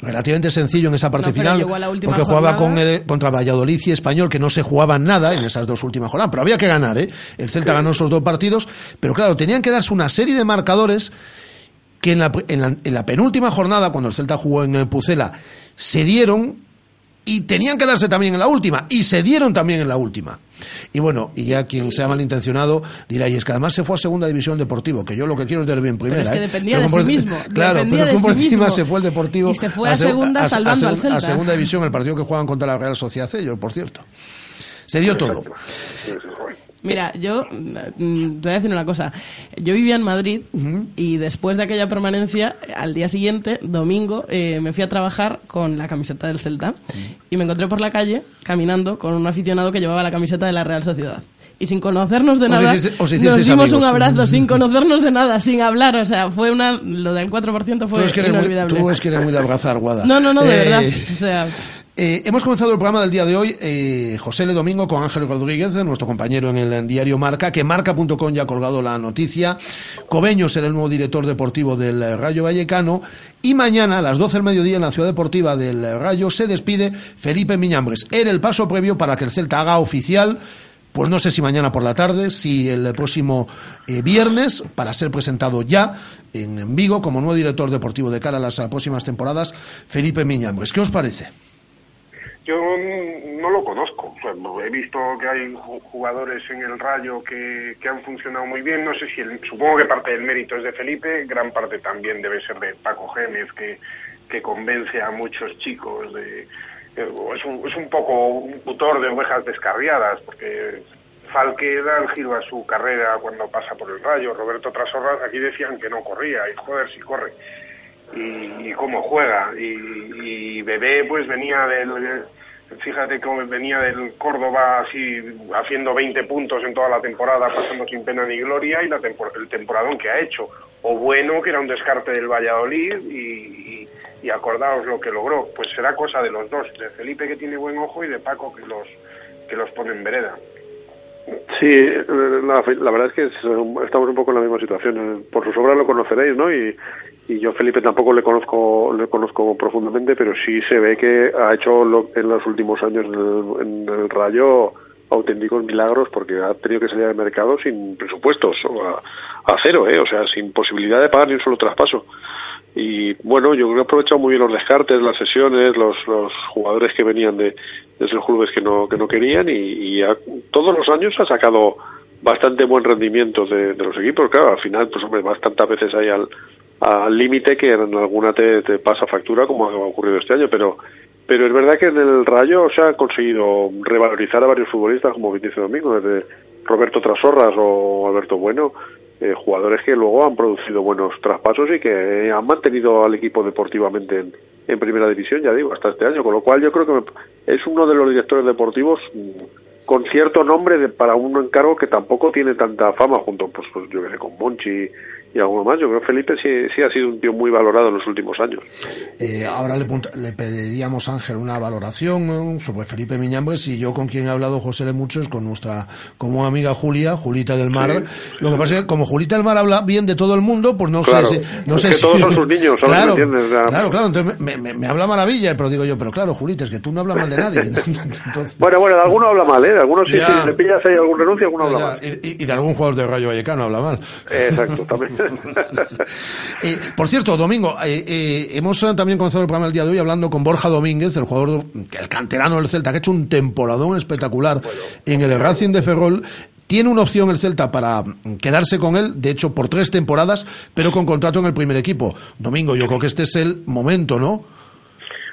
relativamente sencillo en esa parte No, final, porque jugaba jornada. con el- contra Valladolid y Español, que no se jugaban nada en esas dos últimas jornadas, pero había que ganar, ¿eh? El Celta ganó esos dos partidos, pero claro, tenían que darse una serie de marcadores que en la, en la- en la penúltima jornada, cuando el Celta jugó en eh, Pucela, se dieron y tenían que darse también en la última, y se dieron también en la última. Y bueno, y ya quien sea malintencionado dirá, y es que además se fue a segunda división deportivo, que yo lo que quiero es ver en primera. es que ¿eh? dependía Pero de por sí enci- mismo, Claro, pero de como por sí encima mismo. se fue el deportivo. Y se fue a seg- segunda a- salvando a al seg- Celta. A segunda división, el partido que juegan contra la Real Sociedad C, yo, por cierto. Se dio todo. Mira, yo mm, te voy a decir una cosa. Yo vivía en Madrid y después de aquella permanencia, al día siguiente, domingo, eh, me fui a trabajar con la camiseta del Celta y me encontré por la calle caminando con un aficionado que llevaba la camiseta de la Real Sociedad. Y sin conocernos de nada, hiciste- nos dimos amigos. un abrazo sin conocernos de nada, sin hablar. O sea, fue una. Lo del 4% Tú fue es, que eres muy, inolvidable. tú es que eres muy de abrazar, Guada. No, no, no, de Eh, verdad. O sea. Eh, hemos comenzado el programa del día de hoy, eh, José Le Domingo, con Ángel Rodríguez, nuestro compañero en el diario Marca, que marca.com ya ha colgado la noticia. Cobeño será el nuevo director deportivo del eh, Rayo Vallecano. Y mañana, a las 12 del mediodía, en la ciudad deportiva del eh, Rayo, se despide Felipe Miñambres. Era el paso previo para que el Celta haga oficial. Pues no sé si mañana por la tarde, si el próximo eh, viernes, para ser presentado ya en, en Vigo como nuevo director deportivo de cara a las eh, próximas temporadas, Felipe Miñambres. ¿Qué os parece? Yo no lo conozco. O he visto que hay ju- jugadores en el Rayo que, que han funcionado muy bien. No sé si el- supongo que parte del mérito es de Felipe, gran parte también debe ser de Paco Gémez que, que convence a muchos chicos de es, un, es un poco un tutor de ovejas descarriadas, porque Falque da el giro a su carrera cuando pasa por el rayo. Roberto Trasorras aquí decían que no corría, y joder, si corre. Y, cómo juega. Y, Bebé, pues venía del. Fíjate cómo venía del Córdoba así haciendo 20 puntos en toda la temporada, pasando sin pena ni gloria, y la el temporadón que ha hecho. O bueno, que era un descarte del Valladolid, y, acordaos lo que logró. Pues será cosa de los dos, de Felipe que tiene buen ojo y de Paco que los, que los pone en vereda. Sí, la, verdad es que estamos un poco en la misma situación. Por su obras lo conoceréis, ¿no? Y, y yo Felipe tampoco le conozco le conozco profundamente, pero sí se ve que ha hecho lo, en los últimos años en el, Rayo auténticos milagros porque ha tenido que salir al mercado sin presupuestos, a, a cero, ¿eh? o sea, sin posibilidad de pagar ni un solo traspaso y bueno, yo creo que ha aprovechado muy bien los descartes, las sesiones, los, los jugadores que venían de, de esos clubes que no, que no querían y, todos los años ha sacado bastante buen rendimiento de, los equipos. Claro, al final, pues hombre, vas tantas veces ahí al al límite que en alguna te, pasa factura como ha ocurrido este año, pero pero es verdad que en el Rayo se ha conseguido revalorizar a varios futbolistas como Vinicius Domingo, desde Roberto Trasorras o Alberto Bueno, eh, jugadores que luego han producido buenos traspasos y que han mantenido al equipo deportivamente en, primera división, ya digo, hasta este año. Con lo cual yo creo que es uno de los directores deportivos mm, con cierto nombre de, para un encargo que tampoco tiene tanta fama junto, pues, pues yo que sé, con Monchi y algo más. Yo creo que Felipe sí, sí ha sido un tío muy valorado en los últimos años. Eh, ahora le, le, pediríamos, Ángel, una valoración sobre Felipe Miñambres y yo con quien he hablado, José Le Muchos, con nuestra como amiga Julia, Julita del Mar. Lo que pasa es que como Julita del Mar habla bien de todo el mundo, pues no sé si... No sé que todos son sus niños, claro, claro, claro, entonces me, me, habla maravilla, pero digo yo, pero claro, Julita, es que tú no hablas mal de nadie. Bueno, bueno, de alguno habla mal, ¿eh? De algunos si, le pillas ahí algún renuncio, alguno habla mal. Y, y, de algún jugador de Rayo Vallecano habla mal. Exacto, también. Eh, por cierto, Domingo, eh, eh, hemos también comenzado el programa el día de hoy hablando con Borja Domínguez, el jugador, el canterano del Celta, que ha hecho un temporadón espectacular en el Racing de Ferrol. Tiene una opción el Celta para quedarse con él, de hecho, por tres temporadas, pero con contrato en el primer equipo. Domingo, yo creo que este es el momento, ¿no?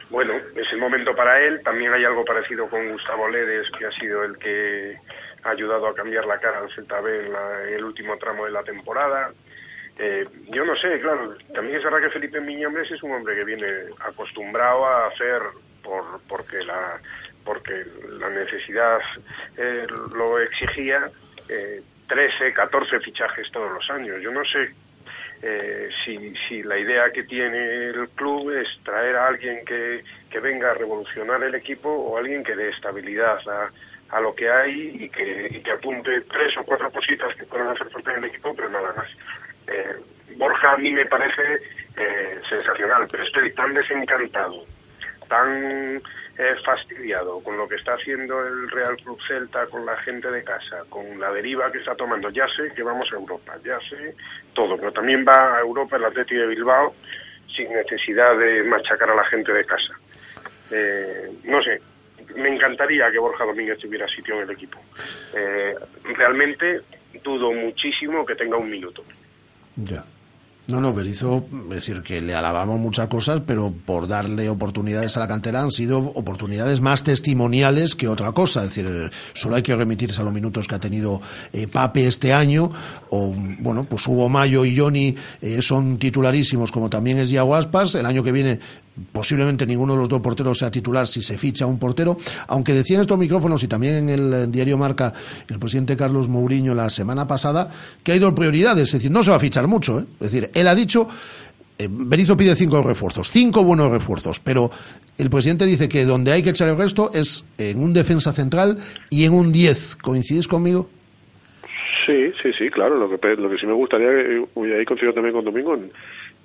Bueno, es el momento para él. También hay algo parecido con Gustavo Ledes, que ha sido el que ha ayudado a cambiar la cara al Celta B en el último tramo de la temporada. Eh, yo no sé, claro, también es verdad que Felipe Miñambres es un hombre que viene acostumbrado a hacer por, porque la porque la necesidad eh, lo exigía eh, 13, 14 fichajes todos los años. Yo no sé eh, si, si la idea que tiene el club es traer a alguien que, que venga a revolucionar el equipo o alguien que dé estabilidad a, a lo que hay y que, y que apunte tres o cuatro cositas que puedan hacer falta en el equipo, pero nada más. Eh, Borja a mí me parece eh, sensacional, pero estoy tan desencantado, tan eh, fastidiado con lo que está haciendo el Real Club Celta, con la gente de casa, con la deriva que está tomando. Ya sé que vamos a Europa, ya sé todo, pero también va a Europa el Atleti de Bilbao sin necesidad de machacar a la gente de casa. no sé, me encantaría que Borja Domínguez tuviera sitio en el equipo. realmente dudo muchísimo que tenga un minuto. Ya. No, no, Berizzo, es decir, que le alabamos muchas cosas, pero por darle oportunidades a la cantera han sido oportunidades más testimoniales que otra cosa. Es decir, solo hay que remitirse a los minutos que ha tenido eh, Pape este año, o, bueno, pues Hugo Mayo y Johnny eh, son titularísimos, como también es Yaguaspas. El año que viene posiblemente ninguno de los dos porteros sea titular si se ficha un portero, aunque decían estos micrófonos y también en el diario Marca el presidente Carlos Mourinho la semana pasada que hay dos prioridades, es decir, no se va a fichar mucho, ¿eh? es decir, él ha dicho eh, pide cinco refuerzos, cinco buenos refuerzos, pero el presidente dice que donde hay que echar el resto es en un defensa central y en un 10. ¿Coincides conmigo? Sí, sí, sí, claro. Lo que, lo que sí me gustaría, y ahí coincido también con Domingo,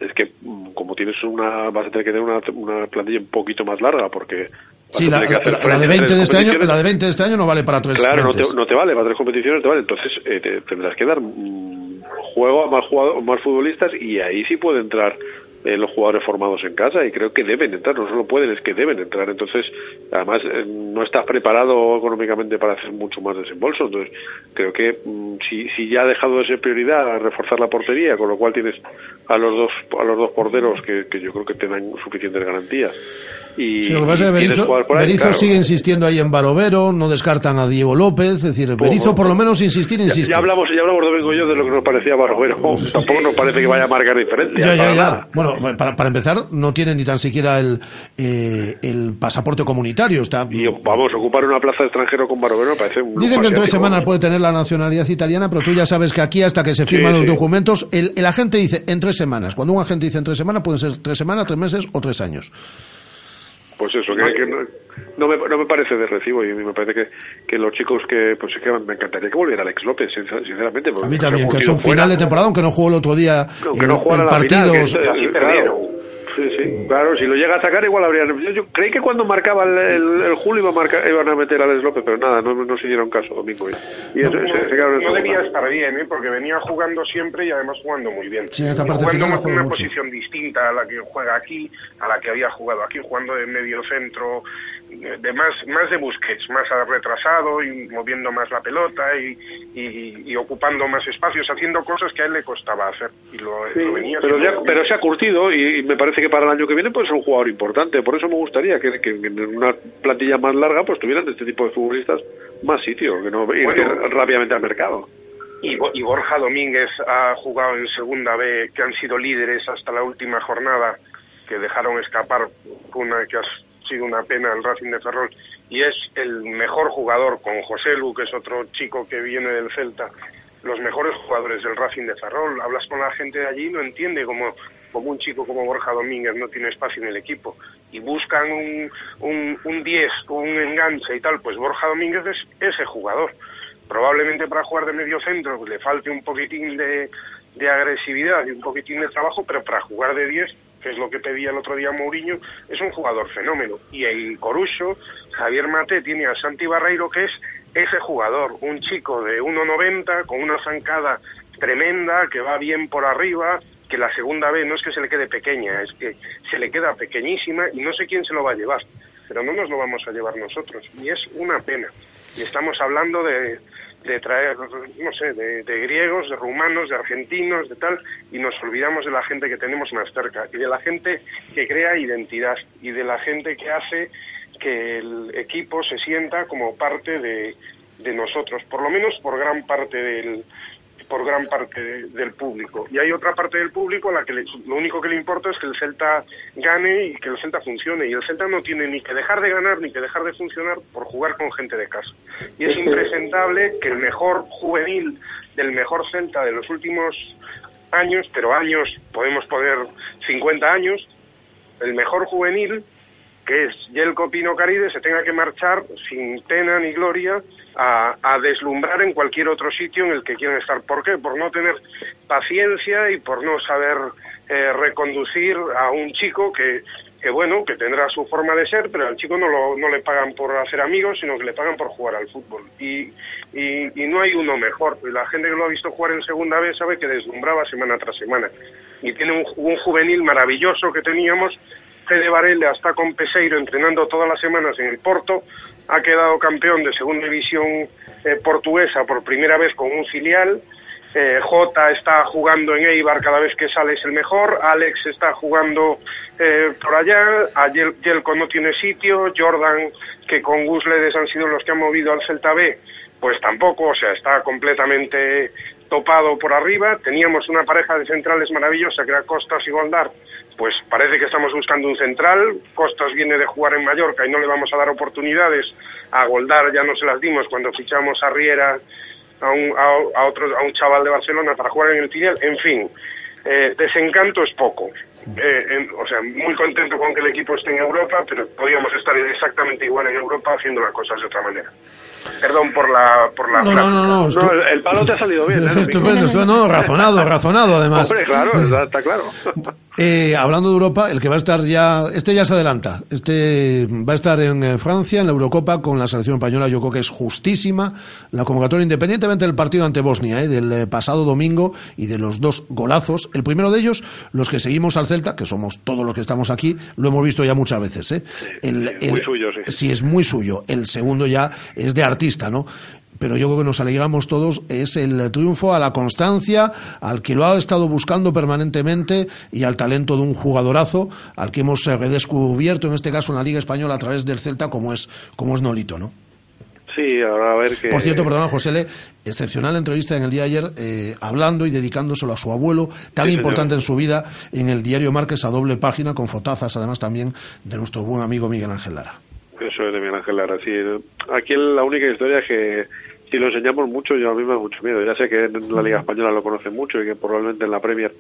es que mm, como tienes una, vas a tener que tener una, una plantilla un poquito más larga porque Sí, la, de 20 de este año, la de 20 de este año no vale para tres Claro, no te, no te, vale, para tres competiciones te vale. Entonces eh, tendrás que dar mm, juego a más, jugadores, más futbolistas y ahí sí puede entrar eh, los jugadores formados en casa y creo que deben entrar, no solo pueden, es que deben entrar. Entonces, además, eh, no estás preparado económicamente para hacer mucho más desembolso. Entonces, creo que mm, si, si ya ha dejado de ser prioridad reforzar la portería, con lo cual tienes a los dos, a los dos porteros que, que yo creo que tengan suficientes garantías y, Sí, lo que pasa es que Berizzo, jugadores por ahí, Berizzo claro. sigue insistiendo ahí en Barovero, no descartan a Diego López, es decir, Berizzo por lo menos insistir, insiste. ya hablamos, ya hablamos Domingo y yo de lo que nos parecía Barbero. Tampoco nos parece que vaya a marcar diferencia. Ya, ya, ya. Bueno, para, para empezar, no tiene ni tan siquiera el, eh, el pasaporte comunitario. Está... Y vamos, ocupar una plaza de extranjero con Barbero me parece un Dicen que en tres semanas puede tener la nacionalidad italiana, pero tú ya sabes que aquí hasta que se firman Sí, los sí. documentos, el, el agente dice en tres semanas. Cuando un agente dice en tres semanas, pueden ser tres semanas, tres meses o tres años. Pues eso, que, que no, no me, no me parece de recibo y me parece que, que los chicos que, pues es que me encantaría que volviera Alex López, sincer- sinceramente. A mí también, que es un fuera. final de temporada, aunque no jugó el otro día Aunque en, no en la final, que es- claro. Sí, sí, claro, si lo llega a sacar igual habría... Yo, yo creí que cuando marcaba el, el, el Julio iba a marcar, iban a meter a Alex López, pero nada, no, no se dieron caso domingo. Y, y eso, No, se, se quedaron en no debía estar bien, ¿eh? porque venía jugando siempre y además jugando muy bien. Sí, en esta parte jugando final una mucho. posición distinta a la que juega aquí, a la que había jugado aquí, jugando de medio centro, de más, más de Busquets, más retrasado y moviendo más la pelota y, y- y ocupando más espacios, haciendo cosas que a él le costaba hacer. Y lo, Sí, lo venía pero, ya- pero se ha curtido y, y me parece que para el año que viene puede ser un jugador importante. Por eso me gustaría que, que en una plantilla más larga pues tuvieran este tipo de futbolistas más sitio, que no ir Bueno. rápidamente al mercado. Y, Bo- y Borja Domínguez ha jugado en Segunda B, que han sido líderes hasta la última jornada, que dejaron escapar una que ha sido una pena el Racing de Ferrol, y es el mejor jugador con José Lu, que es otro chico que viene del Celta, los mejores jugadores del Racing de Ferrol. Hablas con la gente de allí y no entiende cómo, cómo un chico como Borja Domínguez no tiene espacio en el equipo. Y buscan un, un, un 10, un enganche y tal, pues Borja Domínguez es ese jugador probablemente para jugar de medio centro pues, le falte un poquitín de, de agresividad y un poquitín de trabajo, pero para jugar de 10, que es lo que pedía el otro día Mourinho, es un jugador fenómeno. Y el Corucho, Javier Mate, tiene a Santi Barreiro, que es ese jugador, un chico de 1,90 con una zancada tremenda, que va bien por arriba, que la segunda vez no es que se le quede pequeña, es que se le queda pequeñísima y no sé quién se lo va a llevar, pero no nos lo vamos a llevar nosotros. Y es una pena. Y estamos hablando de, de traer, no sé, de, de griegos, de rumanos, de argentinos, de tal, y nos olvidamos de la gente que tenemos más cerca, y de la gente que crea identidad, y de la gente que hace que el equipo se sienta como parte de, de nosotros, por lo menos por gran parte del por gran parte de- del público. Y hay otra parte del público a la que le- lo único que le importa es que el Celta gane y que el Celta funcione. Y el Celta no tiene ni que dejar de ganar ni que dejar de funcionar por jugar con gente de casa. Y es impresentable que el mejor juvenil del mejor Celta de los últimos años, pero años, podemos poner 50 años, el mejor juvenil, que es Yelko Pino Caride, se tenga que marchar sin pena ni gloria a, a deslumbrar en cualquier otro sitio en el que quieran estar. ¿Por qué? Por no tener paciencia y por no saber eh, reconducir a un chico que, que, bueno, que tendrá su forma de ser, pero al chico no, lo, no le pagan por hacer amigos, sino que le pagan por jugar al fútbol. Y, y, no hay uno mejor. La gente que lo ha visto jugar en segunda vez sabe que deslumbraba semana tras semana. Y tiene un, un juvenil maravilloso que teníamos, Fede Varela está con Peseiro entrenando todas las semanas en el Porto, ha quedado campeón de segunda división eh, portuguesa por primera vez con un filial, eh, Jota está jugando en Eibar cada vez que sale es el mejor, Alex está jugando eh, por allá, a Yel- Yelko no tiene sitio, Jordan, que con Gusledes han sido los que han movido al Celta B, pues tampoco, o sea, está completamente topado por arriba. Teníamos una pareja de centrales maravillosa que era Costas y Goldar, pues parece que estamos buscando un central. Costas viene de jugar en Mallorca y no le vamos a dar oportunidades. A Goldar ya no se las dimos cuando fichamos a Riera a un, a, a otro, a un chaval de Barcelona para jugar en el Filial. En fin, eh, desencanto es poco. Eh, en- o sea, muy contento con que el equipo esté en Europa, pero podríamos estar exactamente igual en Europa haciendo las cosas de otra manera. Perdón por la por la No, no, no, no, estu- el, el palo te ha salido bien, ¿eh? Estupendo, estupendo, no, razonado, razonado además. Hombre, claro, está, está claro. Eh, hablando de Europa, el que va a estar ya, este ya se adelanta, este va a estar en eh, Francia, en la Eurocopa, con la selección española, yo creo que es justísima la convocatoria, independientemente del partido ante Bosnia, eh, del eh, pasado domingo y de los dos golazos. El primero de ellos, los que seguimos al Celta, que somos todos los que estamos aquí, lo hemos visto ya muchas veces. Eh. El- muy suyo, sí. Sí, es muy suyo. El segundo ya es de artista, ¿no? pero yo creo que nos alegramos todos, es el triunfo a la constancia, al que lo ha estado buscando permanentemente y al talento de un jugadorazo, al que hemos redescubierto, en este caso en la Liga Española, a través del Celta, como es, como es Nolito, ¿no? Sí, ahora a ver que... Por cierto, perdona, José Le, excepcional entrevista en el día de ayer, eh, hablando y dedicándoselo a su abuelo, tan Sí, importante señor. en su vida, en el diario Marques a doble página, con fotazas además también de nuestro buen amigo Miguel Ángel Lara. Eso es de Miguel Ángel Lara, sí. Aquí la única historia es que si lo enseñamos mucho, yo a mí me da mucho miedo. Ya sé que en la Liga Española lo conocen mucho y que probablemente en la Premier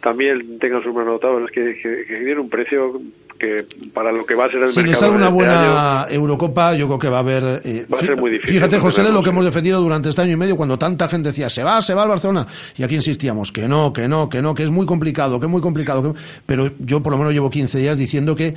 también tengan su notado, pero es que, que, que tiene un precio que para lo que va a ser el Si le mercado sale de una este buena año, Eurocopa, yo creo que va a haber... eh, Va a ser muy difícil Fíjate, José, Le, lo que hemos defendido durante este año y medio, cuando tanta gente decía, se va, se va al Barcelona, y aquí insistíamos, que no, que no, que no, que es muy complicado, que es muy complicado. que- Pero yo por lo menos llevo 15 días diciendo que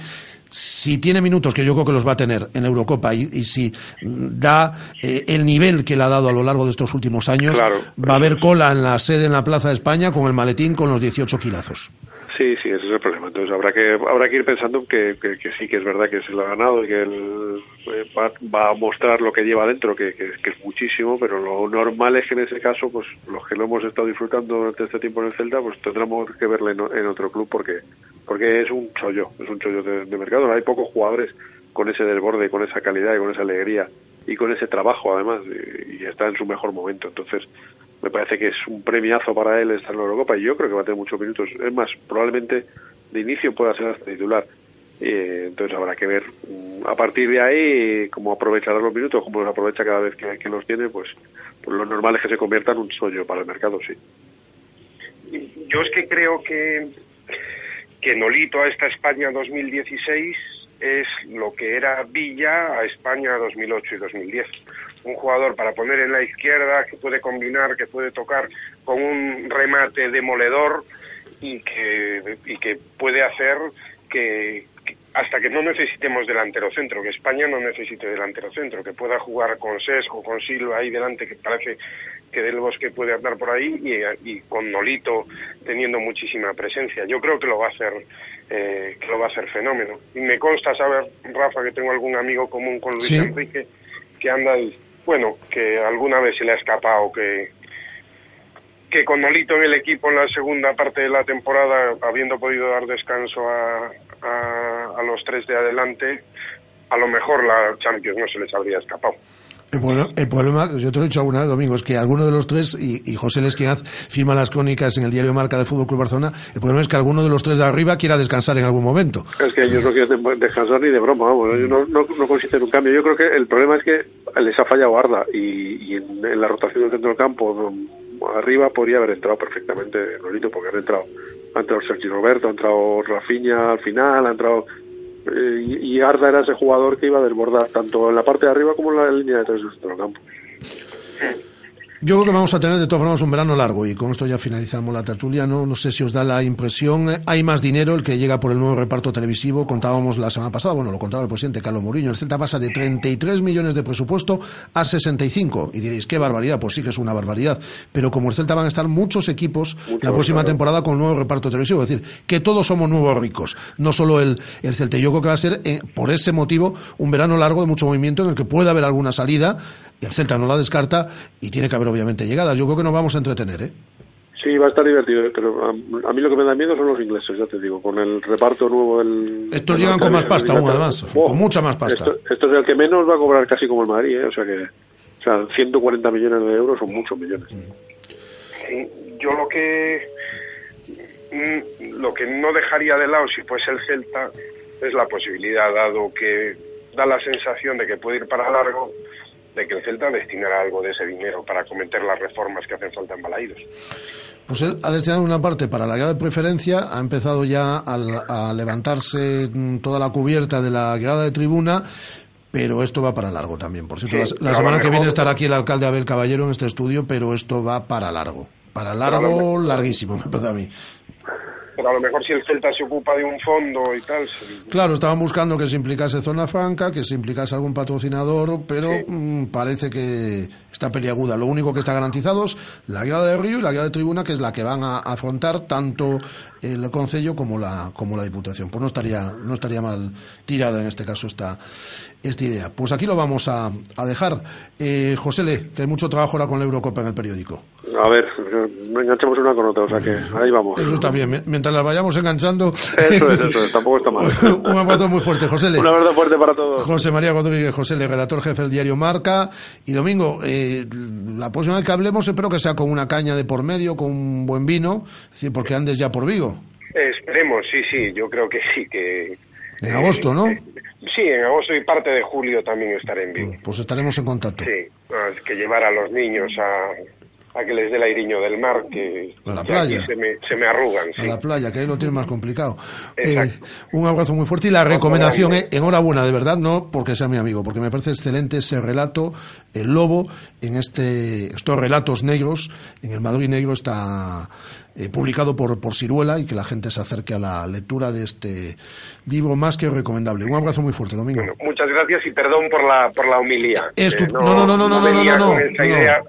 si tiene minutos, que yo creo que los va a tener en Eurocopa, y, y si da eh, el nivel que le ha dado a lo largo de estos últimos años, Claro. va a haber cola en la sede en la Plaza de España con el maletín con los 18 kilazos. Sí, sí, ese es el problema. Entonces habrá que habrá que ir pensando que, que, que sí, que es verdad que se lo ha ganado y que él eh, va, va a mostrar lo que lleva dentro, que, que, que es muchísimo, pero lo normal es que en ese caso, pues los que lo hemos estado disfrutando durante este tiempo en el Celta, pues tendremos que verle en otro club porque porque es un chollo, es un chollo de, mercado. Hay pocos jugadores con ese desborde, con esa calidad y con esa alegría y con ese trabajo además y, y está en su mejor momento. Entonces me parece que es un premiazo para él estar en la Eurocopa y yo creo que va a tener muchos minutos. Es más, probablemente de inicio pueda ser hasta titular. Eh, entonces habrá que ver mm, a partir de ahí cómo aprovechará los minutos, cómo los aprovecha cada vez que, los tiene, pues, pues lo normal es que se convierta en un sueño para el mercado, sí. Yo es que creo que, que Nolito a esta España 2016 es lo que era Villa a España 2008 y 2010. Un jugador para poner en la izquierda que puede combinar, que puede tocar con un remate demoledor y que, y que puede hacer que, que hasta que no necesitemos delantero centro, que España no necesite delantero centro, que pueda jugar con Sesco, con Silva ahí delante, que parece que Del Bosque puede andar por ahí y, y con Nolito teniendo muchísima presencia. Yo creo que lo va a hacer, eh, que lo va a hacer fenómeno. Y me consta saber, Rafa, que tengo algún amigo común con Luis Sí. Enrique que anda, bueno, que alguna vez se le ha escapado que que con Nolito en el equipo en la segunda parte de la temporada, habiendo podido dar descanso a, a, a los tres de adelante, a lo mejor la Champions no se les habría escapado. El problema, el problema, yo te lo he dicho alguna vez, Domingo, es que alguno de los tres, y, José Lesquinaz firma las crónicas en el diario Marca del Fútbol Club Barcelona, el problema es que alguno de los tres de arriba quiera descansar en algún momento. Es que ellos no quieren de- descansar ni de broma, vamos, ellos no, consisten en un cambio. Yo creo que el problema es que les ha fallado Arda y, y en, la rotación del centro del campo, mm, arriba podría haber entrado perfectamente Nolito, porque han entrado, ha entrado Sergio Roberto, ha entrado Rafinha al final, ha entrado... eh, y, Arda era ese jugador que iba a desbordar tanto en la parte de arriba como en la línea de tres del centro del campo. Yo creo que vamos a tener de todas formas un verano largo y con esto ya finalizamos la tertulia. No, no sé si os da la impresión. eh, Hay más dinero el que llega por el nuevo reparto televisivo. Contábamos la semana pasada, bueno, lo contaba el presidente Carlos Mourinho. El Celta pasa de 33 millones de presupuesto a 65. Y diréis, qué barbaridad. Pues sí que es una barbaridad. Pero como el Celta van a estar muchos equipos la próxima claro. temporada con nuevo reparto televisivo. Es decir, que todos somos nuevos ricos. No solo el, el Celta. Yo creo que va a ser, eh, por ese motivo, un verano largo de mucho movimiento en el que puede haber alguna salida. Y el Celta no la descarta y tiene que haber obviamente llegadas. Yo creo que nos vamos a entretener, ¿eh? Sí, va a estar divertido, pero a, a mí lo que me da miedo son los ingleses, ya te digo, con el reparto nuevo del... Estos llegan con más pasta aún, además. Oh, Con mucha más pasta. Esto, esto es el que menos va a cobrar casi como el Madrid, ¿eh? o sea que... O sea, 140 millones de euros son muchos millones. Sí, yo lo que mm, lo que no dejaría de lado si fuese el Celta es la posibilidad, dado que da la sensación de que puede ir para largo, de que el Celta destinará algo de ese dinero para cometer las reformas que hacen falta en Balaídos. Pues él ha destinado una parte para la guía de preferencia, ha empezado ya a, levantarse mm, toda la cubierta de la grada de tribuna, pero esto va para largo también. Por cierto, Sí, la, semana que viene estará aquí el alcalde Abel Caballero en este estudio, pero esto va para largo. Para largo, larguísimo, me parece a mí. Pero a lo mejor si el Celta se ocupa de un fondo y tal. Claro, estaban buscando que se implicase zona franca, que se implicase algún patrocinador, pero mm, parece que está peliaguda. Lo único que está garantizado es la guía de Río y la guía de Tribuna, que es la que van a afrontar tanto el Concello como la, como la Diputación. Pues no estaría, no estaría mal tirada en este caso esta, esta idea. Pues aquí lo vamos a, a dejar. Eh, José Le, que hay mucho trabajo ahora con la Eurocopa en el periódico. A ver, enganchemos una con otra, o sea que ahí vamos. Eso está bien, mientras las vayamos enganchando. Eso es, eso es, tampoco está mal. un abrazo muy fuerte, José Le. Un abrazo fuerte para todos. José María Rodríguez, José Le, redactor jefe del diario Marca. Y Domingo, eh, la próxima vez que hablemos espero que sea con una caña de por medio, con un buen vino, porque andes ya por Vigo. esperemos, sí, sí, yo creo que sí, que... En agosto, ¿no? Sí, en agosto y parte de julio también estaré en Vigo. Pues estaremos en contacto. Sí, que llevar a los niños a, a que les dé el airiño del mar, que, a la playa. se, me, se me arrugan. A la playa, que ahí lo tiene más complicado. Eh, un abrazo muy fuerte y la recomendación es, enhorabuena, de verdad, no porque sea mi amigo, porque me parece excelente ese relato, El Lobo, en este estos relatos negros, en el Madrid Negro está eh, publicado por, por Ciruela y que la gente se acerque a la lectura de este libro más que recomendable. Un abrazo muy fuerte, Domingo. Bueno, muchas gracias y perdón por la, por la humilía. Es tu... eh, no, no, no, no, no, no, no, no, no, no. Idea,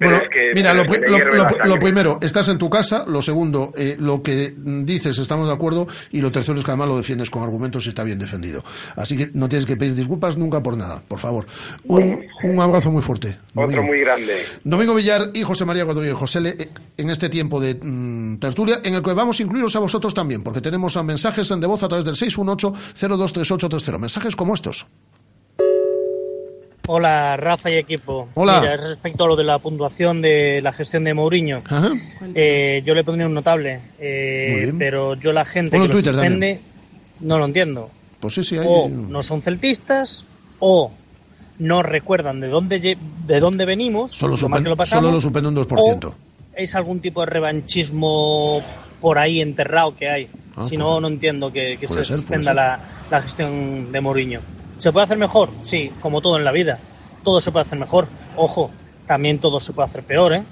bueno, es que, mira, lo, lo, lo, lo, primero, estás en tu casa, lo segundo, eh, lo que dices, estamos de acuerdo, y lo tercero es que además lo defiendes con argumentos y está bien defendido. Así que no tienes que pedir disculpas nunca por nada, por favor. Un, un abrazo muy fuerte. Domingo. Otro muy grande. Domingo Villar y José María Rodríguez José, Le, en este tiempo de mmm, tertulia, en el que vamos a incluiros a vosotros también, porque tenemos a mensajes de voz a través del 618-023830. Mensajes como estos. Hola, Rafa y equipo. Hola. Mira, respecto a lo de la puntuación de la gestión de Mourinho, eh, yo le pondría un notable, eh, pero yo la gente Ponlo que lo suspende no lo entiendo. Pues sí, sí, hay... O no son celtistas, o no recuerdan de dónde, de dónde venimos, Solo, lo que pasamos, solo lo suspende un 2%. Es algún tipo de revanchismo por ahí enterrado que hay. Ah, si pues no, no entiendo que, que se ser, suspenda la, la gestión de Mourinho. ¿Se puede hacer mejor? Sí, como todo en la vida. Todo se puede hacer mejor. Ojo, también todo se puede hacer peor, ¿eh?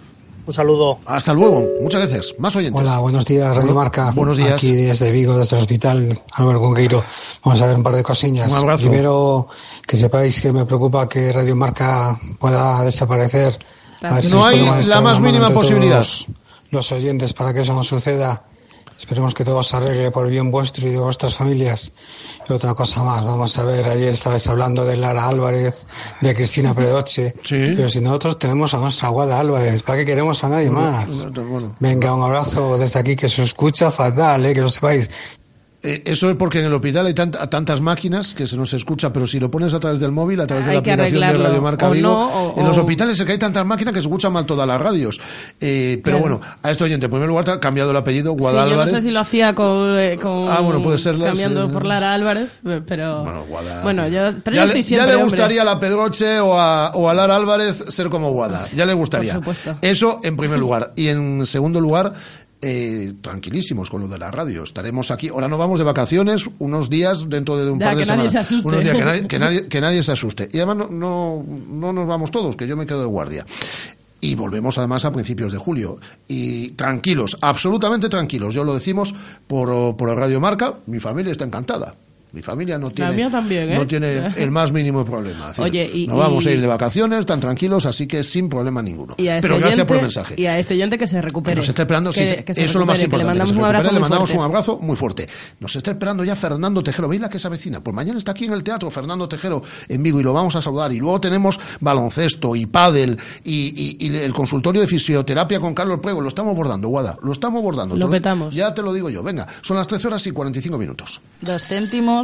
Un saludo. Hasta luego. Muchas gracias. Más oyentes. Hola, buenos días, Radio Marca. Buenos días. Aquí desde Vigo, desde el hospital Álvaro Conqueiro. Vamos a ver un par de cosillas. Un abrazo. Primero, que sepáis que me preocupa que Radio Marca pueda desaparecer. Si No hay la más mínima posibilidad. todos Los oyentes para que eso no suceda. Esperemos que todo se arregle por el bien vuestro y de vuestras familias. Y otra cosa más, vamos a ver, ayer estabais hablando de Lara Álvarez, de Cristina Predoche, pero si nosotros tenemos a nuestra Guada Álvarez, ¿para qué queremos a nadie más? Bueno, Venga, un abrazo desde aquí que se escucha fatal, eh, que lo sepáis. Eh, eso es porque en el hospital hay tant- tantas máquinas que se nos escucha, pero si lo pones a través del móvil, a través de Hay la aplicación de Radio Marca Vigo, no, o- en los o- hospitales es que hay tantas máquinas que se escuchan mal todas las radios. Eh, pero Claro. bueno, a esto oyente, en primer lugar, te ha cambiado el apellido, Sí, Guada yo no sé si lo hacía con, eh, con- Ah, bueno, puede ser cambiando por Lara Álvarez, pero bueno, Guada, yo, pero ya, yo le, estoy ya le hombre. gustaría a la Pedroche o a, o a Lara Álvarez ser como Guada. Ya le gustaría. Por supuesto. Eso en primer lugar. Y en segundo lugar, eh, tranquilísimos con lo de la radio. Estaremos aquí. Ahora nos vamos de vacaciones unos días dentro de un Ya, par de que nadie semanas. se asuste. Unos días que nadie, que nadie, que nadie se asuste. Y además no, no, no nos vamos todos, que yo me quedo de guardia. Y volvemos además a principios de julio. Y tranquilos, absolutamente tranquilos. Yo lo decimos por, por Radio Marca. Mi familia está encantada. Mi familia no tiene, mía también, ¿eh? no tiene el más mínimo problema. Es decir, Oye, y- nos vamos a ir de vacaciones tan tranquilos, así que sin problema ninguno. Y a este Pero gracias oyente- por el mensaje. Y a este oyente que se recupere. Que nos está esperando, que, sí, que eso se es lo más importante. le mandamos un abrazo le muy mandamos fuerte. un abrazo muy fuerte. Nos está esperando ya Fernando Tejero. ¿Veis la que se avecina? Pues mañana está aquí en el teatro Fernando Tejero en Vigo y lo vamos a saludar. Y luego tenemos baloncesto y pádel y, y- y el consultorio de fisioterapia con Carlos Prego. Lo estamos bordando, Guada. Lo estamos bordando. Lo petamos. Ya te lo digo yo. Venga, son las 13 horas y 45 minutos. Dos céntimos,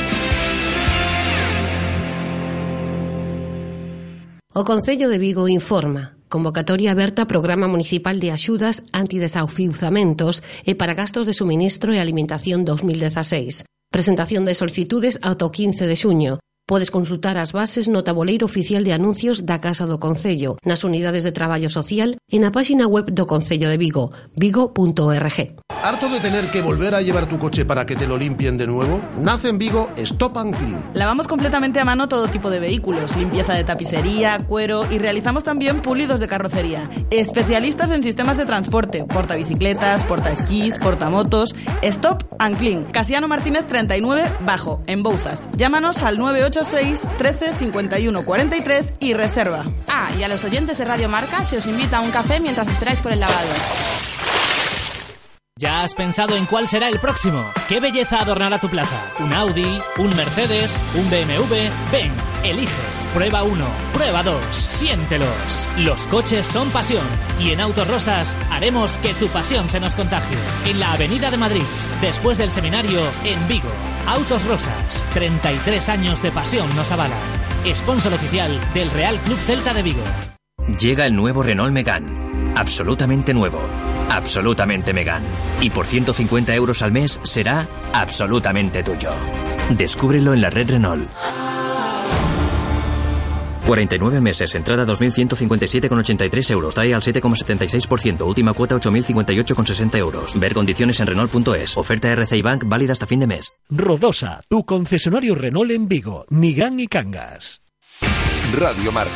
O Concello de Vigo informa. Convocatoria aberta Programa Municipal de Axudas Antidesafiuzamentos e para gastos de suministro e alimentación 2016. Presentación de solicitudes ata o 15 de xuño. Podes consultar as bases no tabuleiro oficial de anuncios da Casa do Concello, nas unidades de traballo social e na páxina web do Concello de Vigo, vigo.org. ¿Harto de tener que volver a llevar tu coche para que te lo limpien de nuevo? Nace en Vigo Stop and Clean. Lavamos completamente a mano todo tipo de vehículos, limpieza de tapicería, cuero y realizamos también pulidos de carrocería. Especialistas en sistemas de transporte, portabicicletas, portaesquís, portamotos. Stop and Clean. Casiano Martínez 39 Bajo, en Bouzas. Llámanos al 986 13 51 43 y reserva. Ah, y a los oyentes de Radio Marca se os invita a un café mientras esperáis por el lavado. ¿Ya has pensado en cuál será el próximo? ¿Qué belleza adornará tu plaza? ¿Un Audi? ¿Un Mercedes? ¿Un BMW? Ven, elige. Prueba uno, prueba dos, siéntelos. Los coches son pasión y en Autos Rosas haremos que tu pasión se nos contagie. En la Avenida de Madrid, después del seminario, en Vigo. Autos Rosas, 33 años de pasión nos avalan. Sponsor oficial del Real Club Celta de Vigo. Llega el nuevo Renault Megane. Absolutamente nuevo. Absolutamente Megan. Y por 150 euros al mes será absolutamente tuyo. Descúbrelo en la red Renault. 49 meses, entrada 2.157,83 euros, TAE al 7,76%, última cuota 8.058,60 euros. Ver condiciones en Renault.es. Oferta RCI Bank válida hasta fin de mes. Rodosa, tu concesionario Renault en Vigo, Nigán y Cangas. Radio Marca,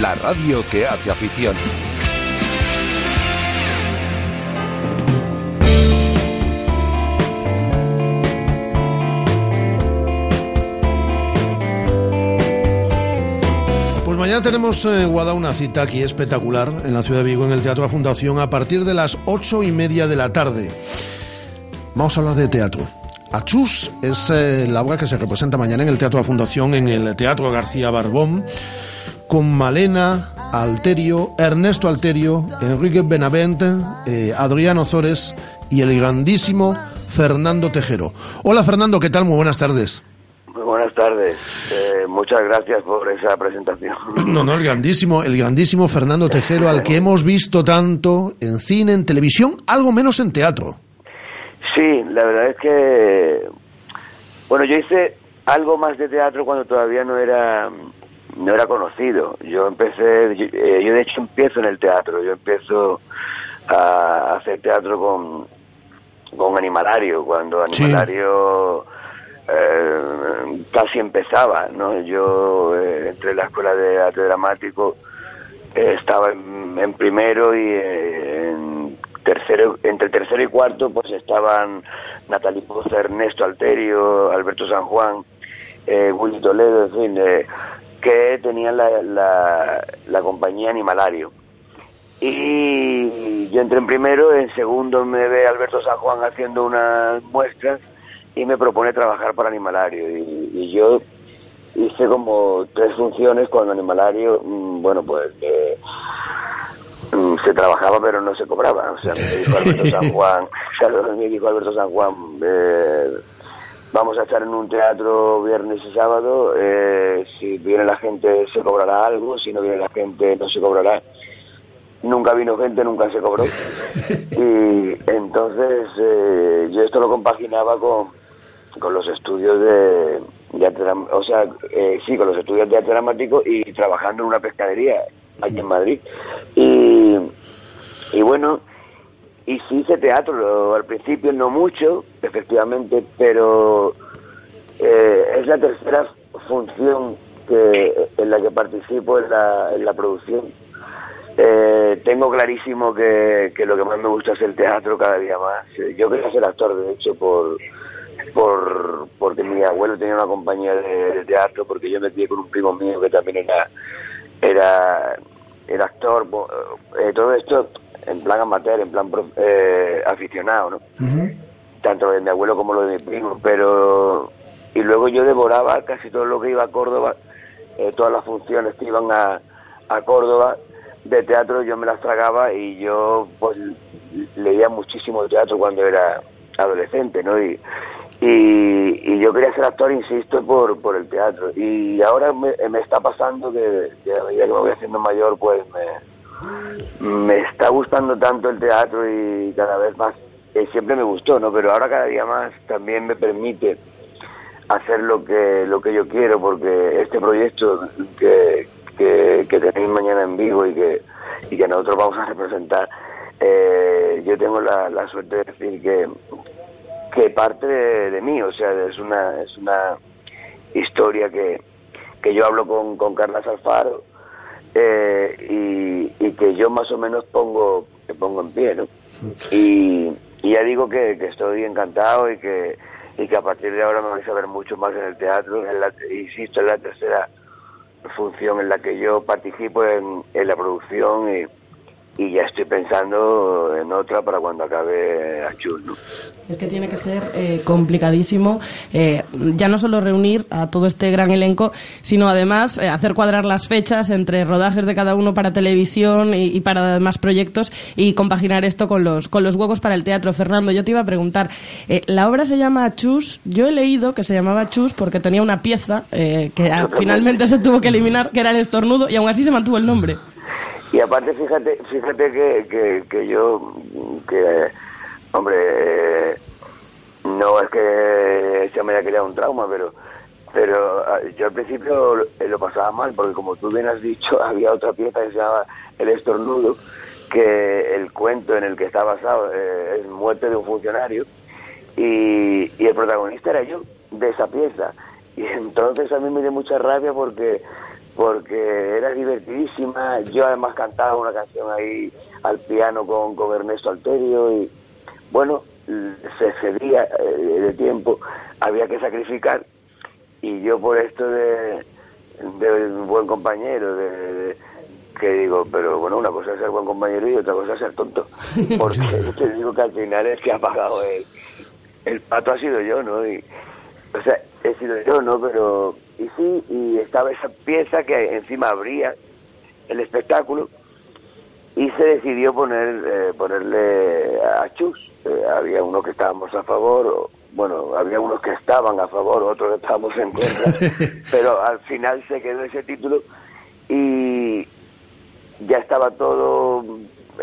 la radio que hace afición. Mañana tenemos en Guada una cita aquí espectacular en la ciudad de Vigo, en el Teatro La Fundación, a partir de las ocho y media de la tarde. Vamos a hablar de teatro. Achus es eh, la obra que se representa mañana en el Teatro La Fundación, en el Teatro García Barbón, con Malena, Alterio, Ernesto Alterio, Enrique Benavente, eh, Adriano Zores y el grandísimo Fernando Tejero. Hola Fernando, ¿qué tal? Muy buenas tardes. Muy buenas tardes. Eh, muchas gracias por esa presentación. No, no, el grandísimo, el grandísimo Fernando Tejero, al que hemos visto tanto en cine, en televisión, algo menos en teatro. Sí, la verdad es que, bueno, yo hice algo más de teatro cuando todavía no era no era conocido. Yo empecé, yo, eh, yo de hecho empiezo en el teatro. Yo empiezo a hacer teatro con con Animalario, cuando Animalario eh, casi empezaba, ¿no? Yo eh, entré en la escuela de arte dramático, eh, estaba en, primero y eh, en tercero, entre tercero y cuarto pues estaban Natalie Poza, Ernesto Alterio, Alberto San Juan, Willy Toledo, en fin, que tenían la, la, la compañía Animalario. Y yo entré en primero, en segundo me ve Alberto San Juan haciendo unas muestras y me propone trabajar para Animalario. Y, y yo hice como tres funciones cuando Animalario, mm, bueno, pues eh, mm, se trabajaba pero no se cobraba. O sea, me dijo Alberto San Juan, me dijo Alberto San Juan, eh, vamos a estar en un teatro viernes y sábado, eh, si viene la gente se cobrará algo, si no viene la gente no se cobrará. Nunca vino gente, nunca se cobró. Y entonces eh, yo esto lo compaginaba con, con los estudios de, de arte o sea, eh, sí, con los estudios de arte dramático y trabajando en una pescadería aquí en Madrid. Y, y bueno, y sí hice teatro al principio, no mucho, efectivamente, pero eh, es la tercera función que, en la que participo en la, en la producción. Eh, tengo clarísimo que, que lo que más me gusta es el teatro cada día más. Yo quería ser actor, de hecho, por, por porque mi abuelo tenía una compañía de, de teatro, porque yo me crié con un primo mío que también era era, era actor. eh, todo esto en plan amateur, en plan prof- eh, aficionado, ¿no? tanto lo de mi abuelo como lo de mi primo, pero y luego yo devoraba casi todo lo que iba a Córdoba, eh, todas las funciones que iban a, a Córdoba de teatro yo me las tragaba y yo pues leía muchísimo teatro cuando era adolescente, ¿no? Y, y, y yo quería ser actor, insisto, por, por el teatro. Y ahora me, está pasando que, que a medida que me voy haciendo mayor, pues me, me está gustando tanto el teatro y cada vez más, eh, siempre me gustó, ¿no? Pero ahora cada día más también me permite hacer lo que lo que yo quiero porque este proyecto que, que, tenéis mañana en vivo y que, y que nosotros vamos a representar, eh, yo tengo la, la suerte de decir que, que parte de, mí, o sea, es una, es una historia que, que yo hablo con, con Carla Salfaro eh, y, y, que yo más o menos pongo, que pongo en pie, ¿no? Y, y ya digo que, que, estoy encantado y que, y que a partir de ahora me vais a ver mucho más en el teatro, en la, insisto, en la tercera función en la que yo participo en, en la producción y y ya estoy pensando en otra para cuando acabe Achul. ¿no? Es que tiene que ser eh, complicadísimo eh, ya no solo reunir a todo este gran elenco, sino además eh, hacer cuadrar las fechas entre rodajes de cada uno para televisión y, para demás proyectos y compaginar esto con los, con los huevos para el teatro. Fernando, yo te iba a preguntar, la obra se llama Chus, yo he leído que se llamaba Chus porque tenía una pieza que finalmente se tuvo que eliminar, que era el estornudo, y aún así se mantuvo el nombre. Y aparte, fíjate, fíjate que, que, yo, que, hombre, no es que se me haya creado un trauma, pero pero ah, yo al principio lo, pasaba mal, porque como tú bien has dicho, había otra pieza que se llama El estornudo, que el cuento en el que está basado eh, es muerte de un funcionario, y, y el protagonista era yo, de esa pieza. Y entonces a mí me dio mucha rabia porque porque era divertidísima. Yo además cantaba una canción ahí al piano con, con Ernesto Alterio y bueno, se cedía eh, de tiempo, había que sacrificar y yo por esto de, de buen compañero, de, que digo, pero bueno, una cosa es ser buen compañero y otra cosa es ser tonto, porque te digo que al final es que ha pagado el, el pato ha sido yo, ¿no? Y, o sea, he sido yo, ¿no? Pero y sí, y estaba esa pieza que encima abría el espectáculo y se decidió poner eh, ponerle a Chus. Eh, había unos que estábamos a favor, bueno, había unos que estaban a favor, otros que estábamos en contra, pero al final se quedó ese título y ya estaba todo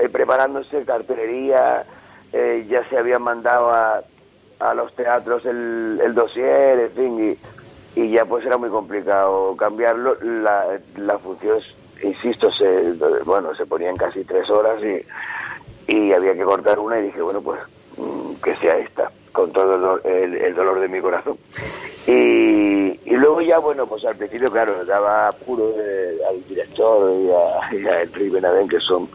eh, preparándose, cartelería, ya se había mandado a, a los teatros el, el dossier, en fin, y y ya pues era muy complicado cambiarlo. La, la función, insisto, se, bueno, se ponía en casi tres horas y, y había que cortar una y dije, bueno, pues mm, que sea esta, con todo el, el, dolor de mi corazón. Y, y, luego ya, bueno, pues al principio, claro, daba apuro al director y a, y a Enrique Benavén, que son,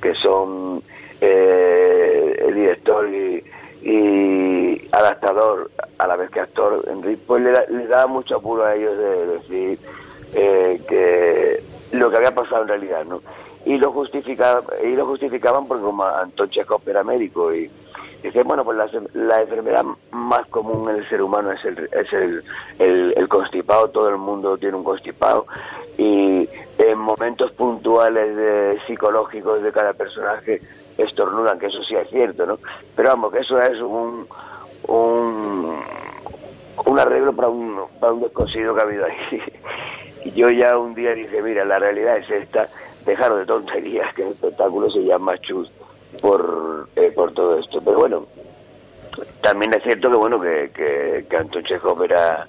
que son eh, el director y adaptador a la vez que actor, pues le, le daba mucho apuro a ellos de, decir eh, que lo que había pasado en realidad, ¿no? Y lo, justificaba, y lo justificaban porque como Anton Chekhov era médico y dice, bueno, pues la, la, enfermedad más común en el ser humano es, el, es el, el, el constipado, todo el mundo tiene un constipado y en momentos puntuales de, psicológicos de cada personaje estornudan, que eso sí es cierto, ¿no? Pero vamos, que eso es un, un, un arreglo para un, para un descosido que ha habido ahí. Y yo ya un día dije, mira, la realidad es esta, dejaron de tonterías, que el espectáculo se llama Chus por, eh, por todo esto. Pero bueno, también es cierto que bueno que, que, que Anton Chekhov era,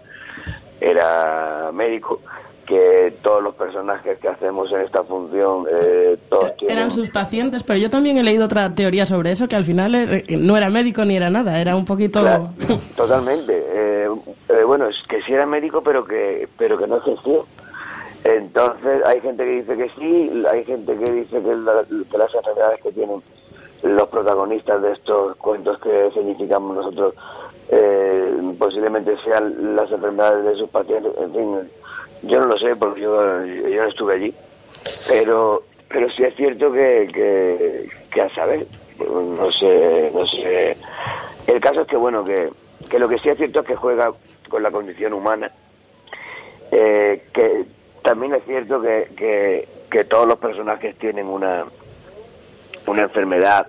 era médico que todos los personajes que hacemos en esta función eh, todos eran sus pacientes pero yo también he leído otra teoría sobre eso que al final eh, no era médico ni era nada era un poquito totalmente. Eh, bueno es que sí era médico pero que pero que no ejerció entonces hay gente que dice que sí hay gente que dice que, las enfermedades que tienen los protagonistas de estos cuentos que significamos nosotros posiblemente sean las enfermedades de sus pacientes en fin yo no lo sé porque yo, yo no estuve allí, pero pero sí es cierto que, que, que a saber, no sé, no sé. El caso es que, bueno, que, que lo que sí es cierto es que juega con la condición humana, eh, que también es cierto que, que, que, todos los personajes tienen una, una enfermedad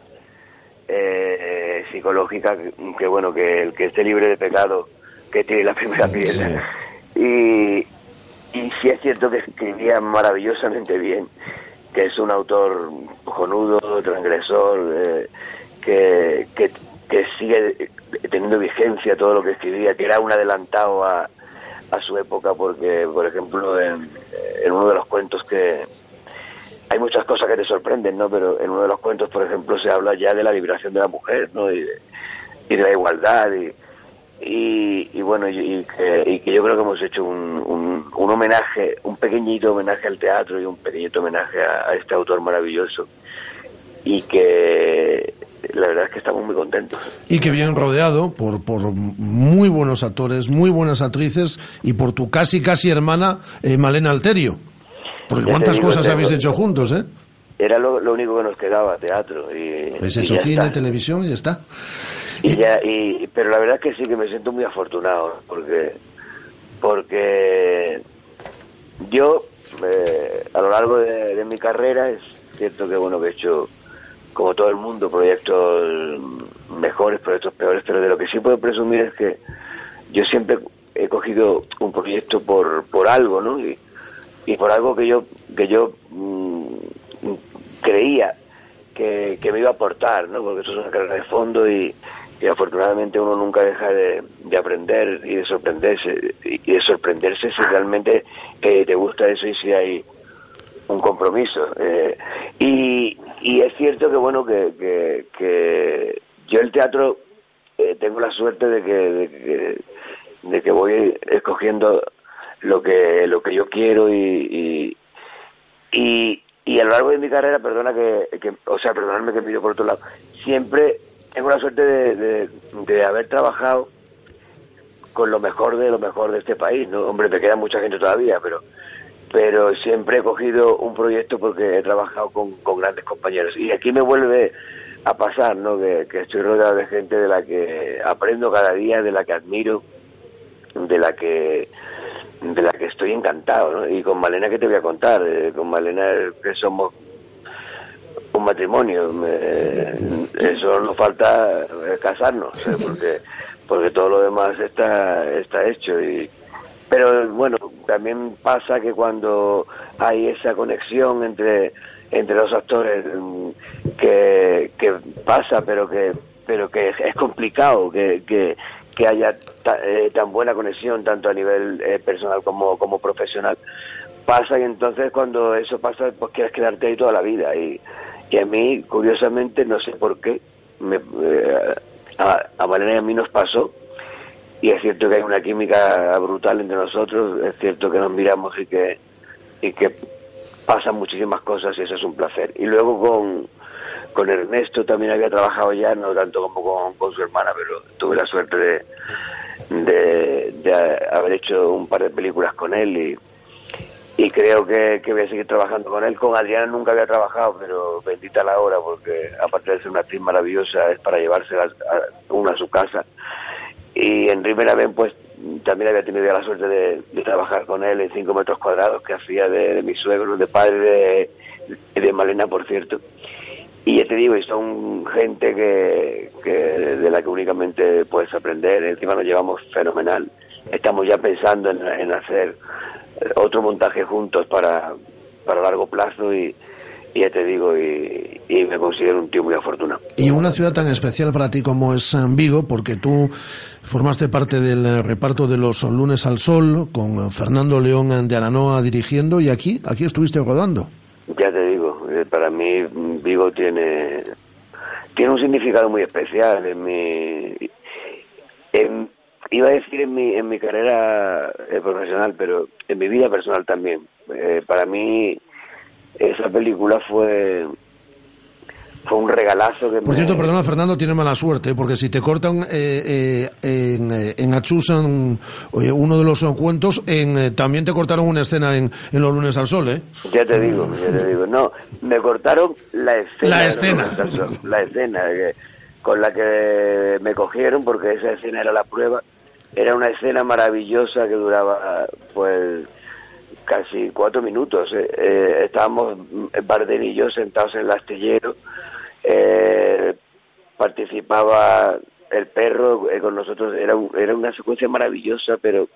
eh, psicológica, que, bueno, que el que esté libre de pecado, que tiene la primera piedra. Y, y sí es cierto que escribía maravillosamente bien que es un autor cojonudo, transgresor, eh, que, que, sigue teniendo vigencia todo lo que escribía, que era un adelantado a, a su época, porque, por ejemplo, en, en uno de los cuentos que, hay muchas cosas que te sorprenden, ¿no? Pero en uno de los cuentos, por ejemplo, se habla ya de la liberación de la mujer, ¿no? Y de, y de la igualdad y, y, y bueno, y, y que, y que yo creo que hemos hecho un, un, un homenaje, un pequeñito homenaje al teatro y un pequeñito homenaje a, a este autor maravilloso y que la verdad es que estamos muy contentos. Y que bien rodeado por, por muy buenos actores, muy buenas actrices y por tu casi, casi hermana, eh, Malena Alterio. Porque Ya cuántas digo, cosas habéis hecho juntos, ¿eh? Era lo, lo único que nos quedaba, teatro. Y, Habéis y hecho ya cine, está. televisión y ya está. Y ya, y, pero la verdad es que sí que me siento muy afortunado, porque, porque yo, eh, a lo largo de, de mi carrera, es cierto que bueno que he hecho, como todo el mundo, proyectos mejores, proyectos peores, pero de lo que sí puedo presumir es que yo siempre he cogido un proyecto por, por algo, ¿no? Y, y por algo que yo, que yo mm, creía que, me iba a aportar, ¿no? Porque eso es una carrera de fondo y, y afortunadamente uno nunca deja de, de aprender y de sorprenderse y y de sorprenderse si realmente eh, te gusta eso y si hay un compromiso. Eh, y, y es cierto que bueno que, que, que yo el teatro eh, tengo la suerte de que, de que de que voy escogiendo lo que lo que yo quiero y, y, y, y a lo largo de mi carrera, perdona que, que o sea, perdonadme que pido por otro lado, siempre tengo la suerte de, de, de haber trabajado con lo mejor de lo mejor de este país, ¿no? Hombre, me queda mucha gente todavía, pero pero siempre he cogido un proyecto porque he trabajado con, con grandes compañeros. Y aquí me vuelve a pasar, ¿no? Que, que estoy rodeado de gente de la que aprendo cada día, de la que admiro, de la que de la que estoy encantado, ¿no? Y con Malena, ¿qué te voy a contar? Eh, con Malena eh, que somos un matrimonio. me- eso nos falta eh, casarnos, ¿eh? porque porque todo lo demás está está hecho y pero bueno también pasa que cuando hay esa conexión entre entre los actores mm, que, que pasa pero que pero que es complicado que, que, que haya eh, tan buena conexión tanto a nivel eh, personal como como profesional. Pasa y entonces cuando eso pasa pues quieres quedarte ahí toda la vida. Y, y a mí curiosamente no sé por qué me, eh, a, a Malena y a mí nos pasó. Y es cierto que hay una química brutal entre nosotros, es cierto que nos miramos y que, y que pasan muchísimas cosas y eso es un placer. Y luego con, con Ernesto también había trabajado ya, no tanto como con, su hermana, pero tuve la suerte de, haber hecho un par de películas con él y, creo que, voy a seguir trabajando con él. Con Adriana nunca había trabajado, pero bendita la hora, porque aparte de ser una actriz maravillosa, es para llevársela a, una a su casa. Y en Rivera pues también había tenido la suerte de, trabajar con él en cinco metros cuadrados que hacía de, mi suegro, de padre de Malena, por cierto. Y ya te digo, y son gente que, que de la que únicamente puedes aprender. Encima nos llevamos fenomenal. Estamos ya pensando en, en hacer eh, otro montaje juntos para, para largo plazo y, y ya te digo, y, y me considero un tío muy afortunado. Y una ciudad tan especial para ti como es San Vigo, porque tú formaste parte del eh, reparto de los Lunes al Sol, con eh, Fernando León de Aranoa dirigiendo, y aquí, aquí estuviste rodando. Ya te digo, para mí Vigo tiene tiene un significado muy especial en mi en- iba a decir en mi en mi carrera eh, profesional, pero en mi vida personal también. Eh, para mí esa película fue fue un regalazo que Por me cierto, perdona, Fernando, tiene mala suerte, porque si te cortan eh, eh, en, eh, en Achusan, oye, uno de los eh, cuentos, en, eh, también te cortaron una escena en, en Los Lunes al Sol, ¿eh? Ya te digo, ya te digo. No, me cortaron la escena. La escena. La escena que- con la que me cogieron, porque esa escena era la prueba. Era una escena maravillosa que duraba, pues, casi cuatro minutos. eh. Eh, estábamos mm, Bardem y yo sentados en el astillero. Eh, participaba el perro eh, con nosotros. Era, un- era una secuencia maravillosa, pero,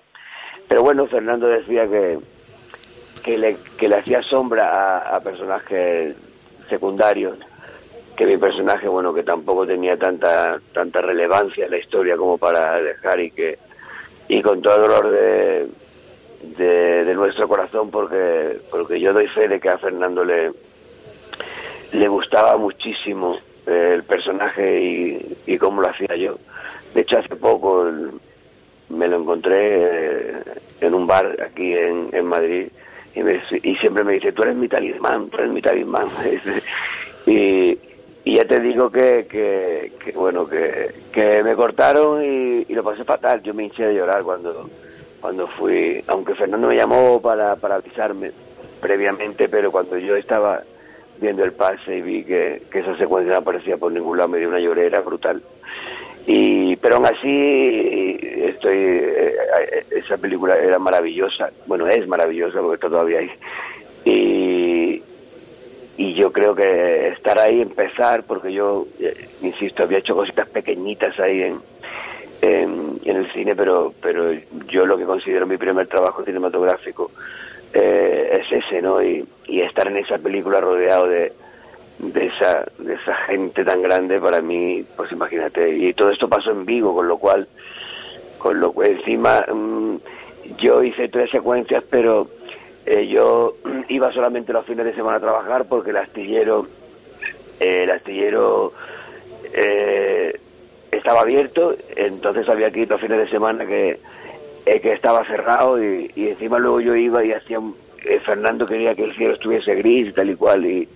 pero bueno, Fernando decía que que le, que le hacía sombra a, personajes secundarios que mi personaje, bueno, que tampoco tenía tanta tanta relevancia en la historia como para dejar y que y con todo el dolor de, de, de nuestro corazón porque porque yo doy fe de que a Fernando le le gustaba muchísimo eh, el personaje y, y cómo lo hacía yo. De hecho, hace poco me lo encontré eh, en un bar aquí en, Madrid y, me- y siempre me dice, tú eres mi talismán, tú eres mi talismán. y, y ya te digo que, que, bueno, que, que me cortaron y, lo pasé fatal. Yo me hinché de llorar cuando, cuando fui, aunque Fernando me llamó para avisarme previamente, pero cuando yo estaba viendo el pase y vi que, que esa secuencia no aparecía por ningún lado, me dio una llorera brutal. Y, pero aún así, estoy, eh, esa película era maravillosa, bueno, es maravillosa porque está todavía ahí. Y, y yo creo que estar ahí, empezar, porque yo, eh, insisto, había hecho cositas pequeñitas ahí en, en, en el cine, pero, pero yo lo que considero mi primer trabajo cinematográfico eh, es ese, ¿no? Y, y estar en esa película rodeado de, de esa de esa gente tan grande para mí pues imagínate y todo esto pasó en Vigo con lo cual con lo encima mm, yo hice tres secuencias pero eh, yo iba solamente los fines de semana a trabajar porque el astillero eh, el astillero eh, estaba abierto entonces había que ir los fines de semana que eh, que estaba cerrado y, y encima luego yo iba y hacía un- eh, Fernando quería que el cielo estuviese gris y tal y cual y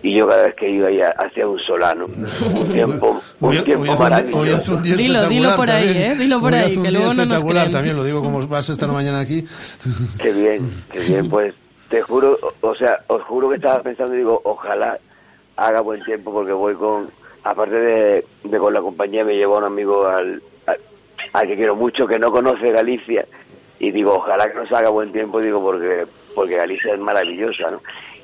y yo cada vez que iba ya hacía un solano un tiempo un Hoy- tiempo hoy hace un- maravilloso hoy hace un día Dilo, dilo por ahí, también. ¿eh? Dilo por Hoy ahí, que luego no nos espectacular creen. también, lo digo como vas a estar mañana aquí. Qué bien, qué bien, pues te juro, o sea, os juro que estaba pensando y digo, ojalá haga buen tiempo porque voy con, aparte de, de con la compañía, me llevo a un amigo al, al, que quiero mucho, que no conoce Galicia, y digo, ojalá que nos haga buen tiempo, digo, porque, porque Galicia es maravillosa, ¿no?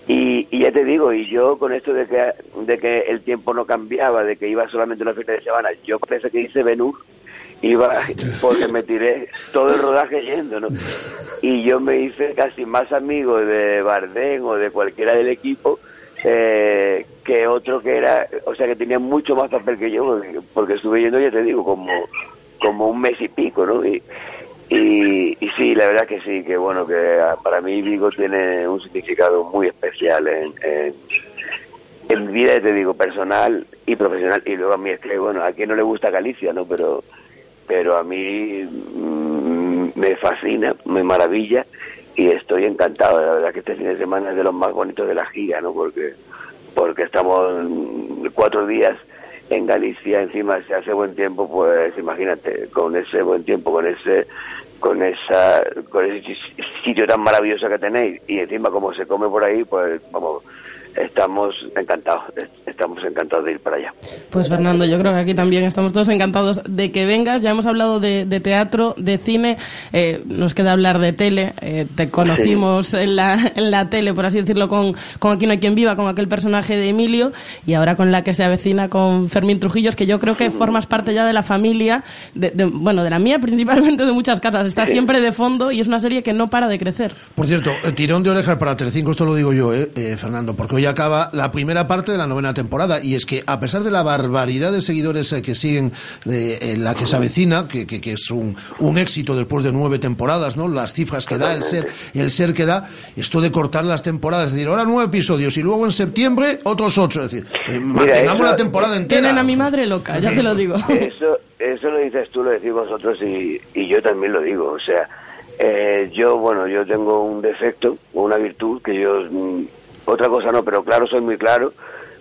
Y, y ya te digo, y yo con esto de que, de que el tiempo no cambiaba, de que iba solamente una fiesta de semana, yo parece que hice Benur, iba porque me tiré todo el rodaje yendo, ¿no? Y yo me hice casi más amigo de Bardem o de cualquiera del equipo eh, que otro que era, o sea, que tenía mucho más papel que yo, porque estuve yendo, ya te digo, como, como un mes y pico, ¿no? Y, y, sí, la verdad que sí, que bueno, que ah, para mí Vigo tiene un significado muy especial en, en, en vida, te digo, personal y profesional. Y luego a mí es que, bueno, a quien no le gusta Galicia, ¿no? Pero, pero a mí mm, me fascina, me maravilla y estoy encantado. La verdad que este fin de semana es de los más bonitos de la gira, ¿no? Porque, porque estamos mm, cuatro días en Galicia, encima se hace buen tiempo, pues imagínate, con ese buen tiempo, con ese con esa con ese sitio tan maravilloso que tenéis y encima como se come por ahí, pues vamos, estamos encantados, estamos encantados de ir para allá. Pues Fernando, yo creo que aquí también estamos todos encantados de que vengas. Ya hemos hablado de, de teatro, de cine, eh, nos queda hablar de tele. Eh, te conocimos en, la, en la tele, por así decirlo, con, con Aquí no hay quien viva, con aquel personaje de Emilio, y ahora con la que se avecina con Fermín Trujillos, que yo creo que formas parte ya de la familia, de, de- bueno, de la mía principalmente, de muchas casas. Está siempre de fondo y es una serie que no para de crecer. Por cierto, eh, tirón de orejas para Telecinco, esto lo digo yo, eh, eh, Fernando, porque hoy acaba la primera parte de la novena temporada y es que a pesar de la barbaridad de seguidores eh, que siguen eh, en la que se avecina, que, que- que es un, un éxito después de nueve temporadas, ¿no? Las cifras que da, el ser, el ser que da, esto de cortar las temporadas, es decir, ahora nueve episodios y luego en septiembre otros ocho, es decir, eh, mantengamos eso- la temporada entera. Tienen a mi madre loca, ya te lo digo. Eso, eso lo dices tú, lo decís vosotros y, y yo también lo digo. O sea, eh, yo, bueno, yo tengo un defecto o una virtud que yo, mm, otra cosa no, pero claro, soy muy claro,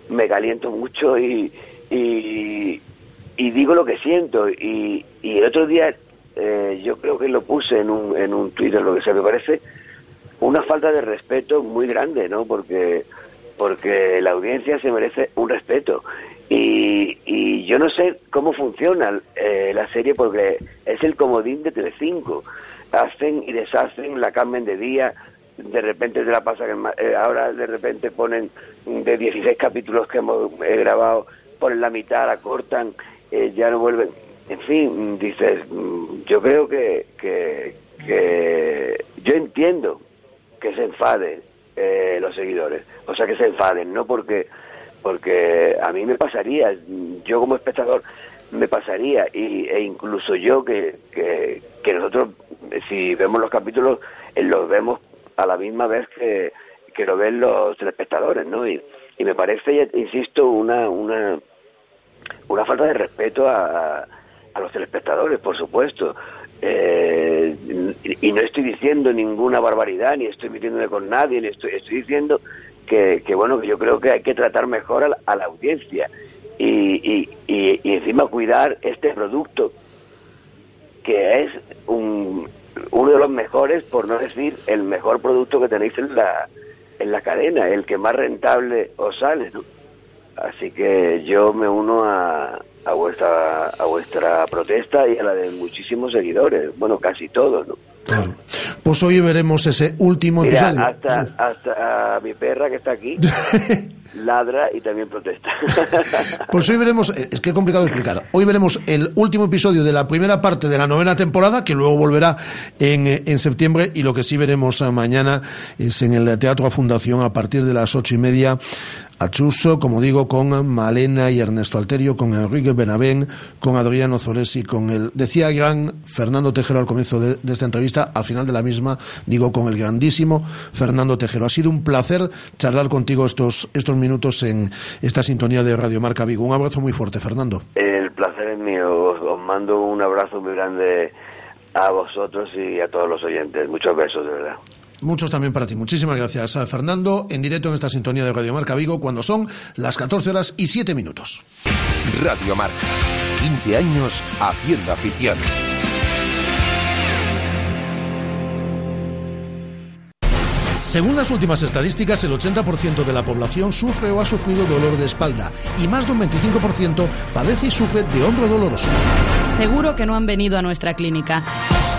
me caliento mucho y, y, y digo lo que siento. Y, y el otro día, eh, yo creo que lo puse en un, en un Twitter, lo que sea, me parece una falta de respeto muy grande, ¿no? Porque porque la audiencia se merece un respeto. Y, y yo no sé cómo funciona eh, la serie porque es el comodín de Telecinco. Hacen y deshacen, la cambian de día, de repente te la pasa que ma- eh, ahora de repente ponen de 16 capítulos que hemos eh, grabado, ponen la mitad, la cortan, eh, ya no vuelven. En fin, dices, mm, yo creo que, que, que yo entiendo que se enfaden los seguidores, o sea, que se enfaden, no porque porque a mí me pasaría, yo como espectador me pasaría y, e incluso yo que, que, que nosotros si vemos los capítulos los vemos a la misma vez que, que lo ven los telespectadores, ¿no? Y, y me parece, insisto, una, una, una falta de respeto a, a los telespectadores, por supuesto. Eh, y, no estoy diciendo ninguna barbaridad, ni estoy metiéndome con nadie, ni estoy, estoy diciendo que, que, bueno, que yo creo que hay que tratar mejor a la, a la audiencia y, y, y, encima cuidar este producto que es un, uno de los mejores, por no decir el mejor producto que tenéis en la, en la cadena, el que más rentable os sale, ¿no? Así que yo me uno a, a vuestra a vuestra protesta y a la de muchísimos seguidores, bueno, casi todos, ¿no? Claro. Pues hoy veremos ese último Mira, episodio. hasta, hasta a mi perra que está aquí ladra y también protesta. Pues hoy veremos, eh, es que es complicado explicar, hoy veremos el último episodio de la primera parte de la novena temporada, que luego volverá en, eh, en septiembre, y lo que sí veremos eh, mañana es en el Teatro a Fundación a partir de las ocho y media Achuso, como digo, con Malena y Ernesto Alterio, con Enrique Benavén, con Adriano Zoresi, con el, decía gran Fernando Tejero al comienzo de, de, esta entrevista, al final de la misma, digo, con el grandísimo Fernando Tejero. Ha sido un placer charlar contigo estos, estos minutos en esta sintonía de Radio Marca Vigo. Un abrazo muy fuerte, Fernando. El placer es mío. Os, os mando un abrazo muy grande a vosotros y a todos los oyentes. Muchos besos, de verdad. Muchos también para ti. Muchísimas gracias, a Fernando, en directo en esta sintonía de Radio Marca Vigo, cuando son las 14 horas y 7 minutos. Radio Marca. 15 años haciendo afición. Según las últimas estadísticas, el 80% de la población sufre o ha sufrido dolor de espalda y más de un 25% padece y sufre de hombro doloroso. Seguro que no han venido a nuestra clínica.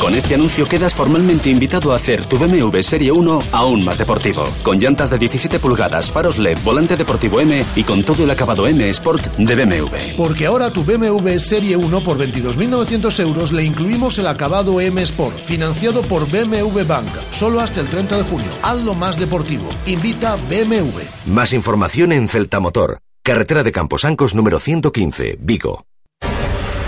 Con este anuncio quedas formalmente invitado a hacer tu BMW Serie 1 aún más deportivo. Con llantas de 17 pulgadas, faros LED, volante deportivo M y con todo el acabado M Sport de BMW. Porque ahora tu BMW Serie 1 por 22.900 euros le incluimos el acabado M Sport, financiado por BMW Bank, solo hasta el 30 de junio. Hazlo más deportivo. Invita BMW. Más información en Celta Motor, carretera de Camposancos número 115, Vigo.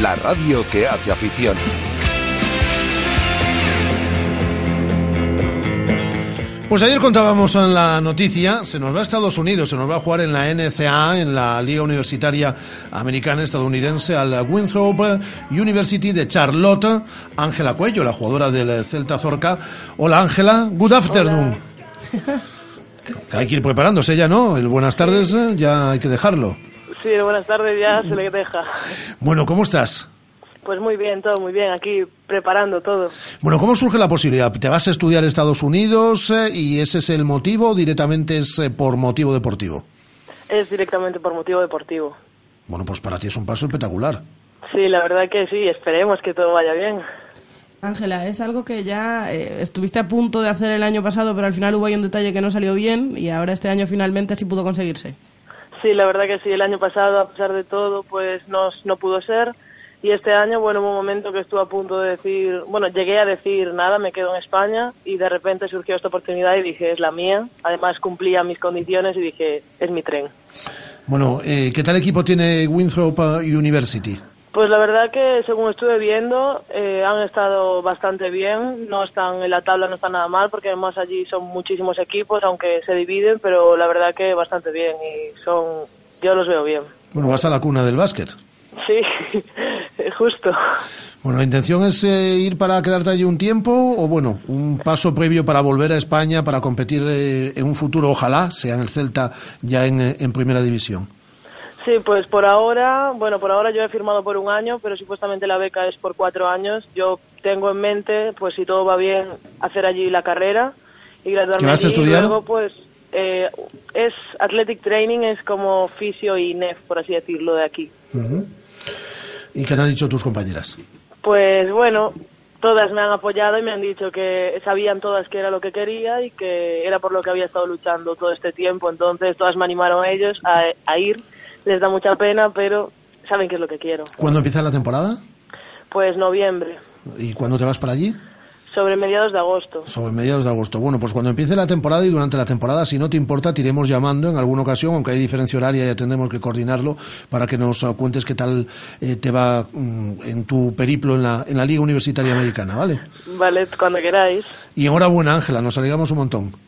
la radio que hace afición. Pues ayer contábamos en la noticia, se nos va a Estados Unidos, se nos va a jugar en la NCAA, en la Liga Universitaria Americana Estadounidense, al Winthrop University de Charlotte, Ángela Cuello, la jugadora del Celta Zorca. Hola Ángela, good afternoon. Hay que ir preparándose ya, ¿no? El buenas tardes ya hay que dejarlo. Sí, buenas tardes ya se le deja. Bueno, ¿cómo estás? Pues muy bien, todo muy bien, aquí preparando todo. Bueno, ¿cómo surge la posibilidad? ¿Te vas a estudiar a Estados Unidos eh, y ese es el motivo o directamente es eh, por motivo deportivo? Es directamente por motivo deportivo. Bueno, pues para ti es un paso espectacular. Sí, la verdad que sí, esperemos que todo vaya bien. Ángela, es algo que ya eh, estuviste a punto de hacer el año pasado, pero al final hubo ahí un detalle que no salió bien y ahora este año finalmente sí pudo conseguirse. Sí, la verdad que sí, el año pasado, a pesar de todo, pues no, no pudo ser. Y este año, bueno, hubo un momento que estuve a punto de decir, bueno, llegué a decir nada, me quedo en España y de repente surgió esta oportunidad y dije, es la mía. Además cumplía mis condiciones y dije, es mi tren. Bueno, eh, ¿qué tal equipo tiene Winthrop University? Pues la verdad que según estuve viendo eh, han estado bastante bien, no están en la tabla, no están nada mal porque además allí son muchísimos equipos, aunque se dividen, pero la verdad que bastante bien y son, yo los veo bien. Bueno, vas a la cuna del básquet. Sí, justo. Bueno, ¿la intención es eh, ir para quedarte allí un tiempo o, bueno, un paso previo para volver a España para competir eh, en un futuro, ojalá, sea en el Celta ya en, eh, en Primera División? Sí, pues por ahora, bueno, por ahora yo he firmado por un año, pero supuestamente la beca es por cuatro años. Yo tengo en mente, pues si todo va bien, hacer allí la carrera y graduarme ¿Qué vas a allí. estudiar? Y luego, pues, eh, es Athletic Training, es como fisio y NEF, por así decirlo, de aquí. ¿Y qué te han dicho tus compañeras? Pues bueno, todas me han apoyado y me han dicho que sabían todas que era lo que quería y que era por lo que había estado luchando todo este tiempo. Entonces todas me animaron a ellos a, a ir. Les da mucha pena, pero saben que es lo que quiero. ¿Cuándo empieza la temporada? Pues noviembre, ¿Y cuándo te vas para allí? sobre mediados de agosto. Sobre mediados de agosto. Bueno, pues cuando empiece la temporada y durante la temporada, si no te importa, te iremos llamando en alguna ocasión, aunque hay diferencia horaria y tendremos que coordinarlo, para que nos cuentes qué tal eh, te va mm, en tu periplo en la, en la Liga Universitaria Americana, ¿vale? Vale, cuando queráis. Y enhorabuena, Ángela, nos alegramos un montón.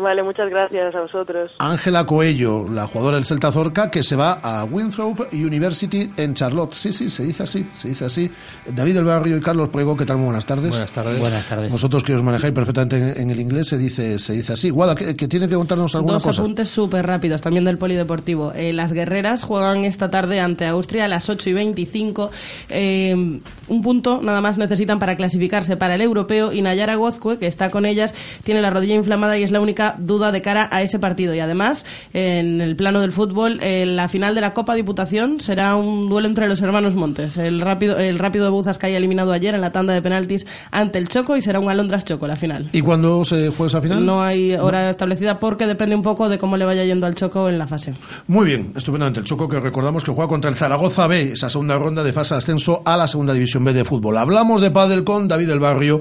Vale, muchas gracias a vosotros. Ángela Coello, la jugadora del Celta Zorca, que se va a Winthrop University en Charlotte. Sí, sí, se dice así, se dice así. David del Barrio y Carlos Prego, ¿qué tal? Muy buenas tardes. Buenas tardes. Buenas tardes. Vosotros que os manejáis perfectamente en, en el inglés, se dice, se dice así. Guada, que, que tiene que contarnos alguna Dos cosa. apuntes súper rápidos también del polideportivo. Eh, las guerreras juegan esta tarde ante Austria a las 8 y 25. Eh, un punto nada más necesitan para clasificarse para el europeo y Nayara Gozcue, que está con ellas, tiene la rodilla inflamada y es la única duda de cara a ese partido. Y además, en el plano del fútbol, eh, la final de la Copa Diputación será un duelo entre los hermanos Montes. El rápido, el rápido de Buzas que haya eliminado ayer en la tanda de penaltis ante el Choco y será un Alondras Choco la final. ¿Y cuándo se juega esa final? No hay hora establecida porque depende un poco de cómo le vaya yendo al Choco en la fase. Muy bien, estupendamente. El Choco que recordamos que juega contra el Zaragoza B, esa segunda ronda de fase de ascenso a la segunda división B de fútbol. Hablamos de pádel con David del Barrio.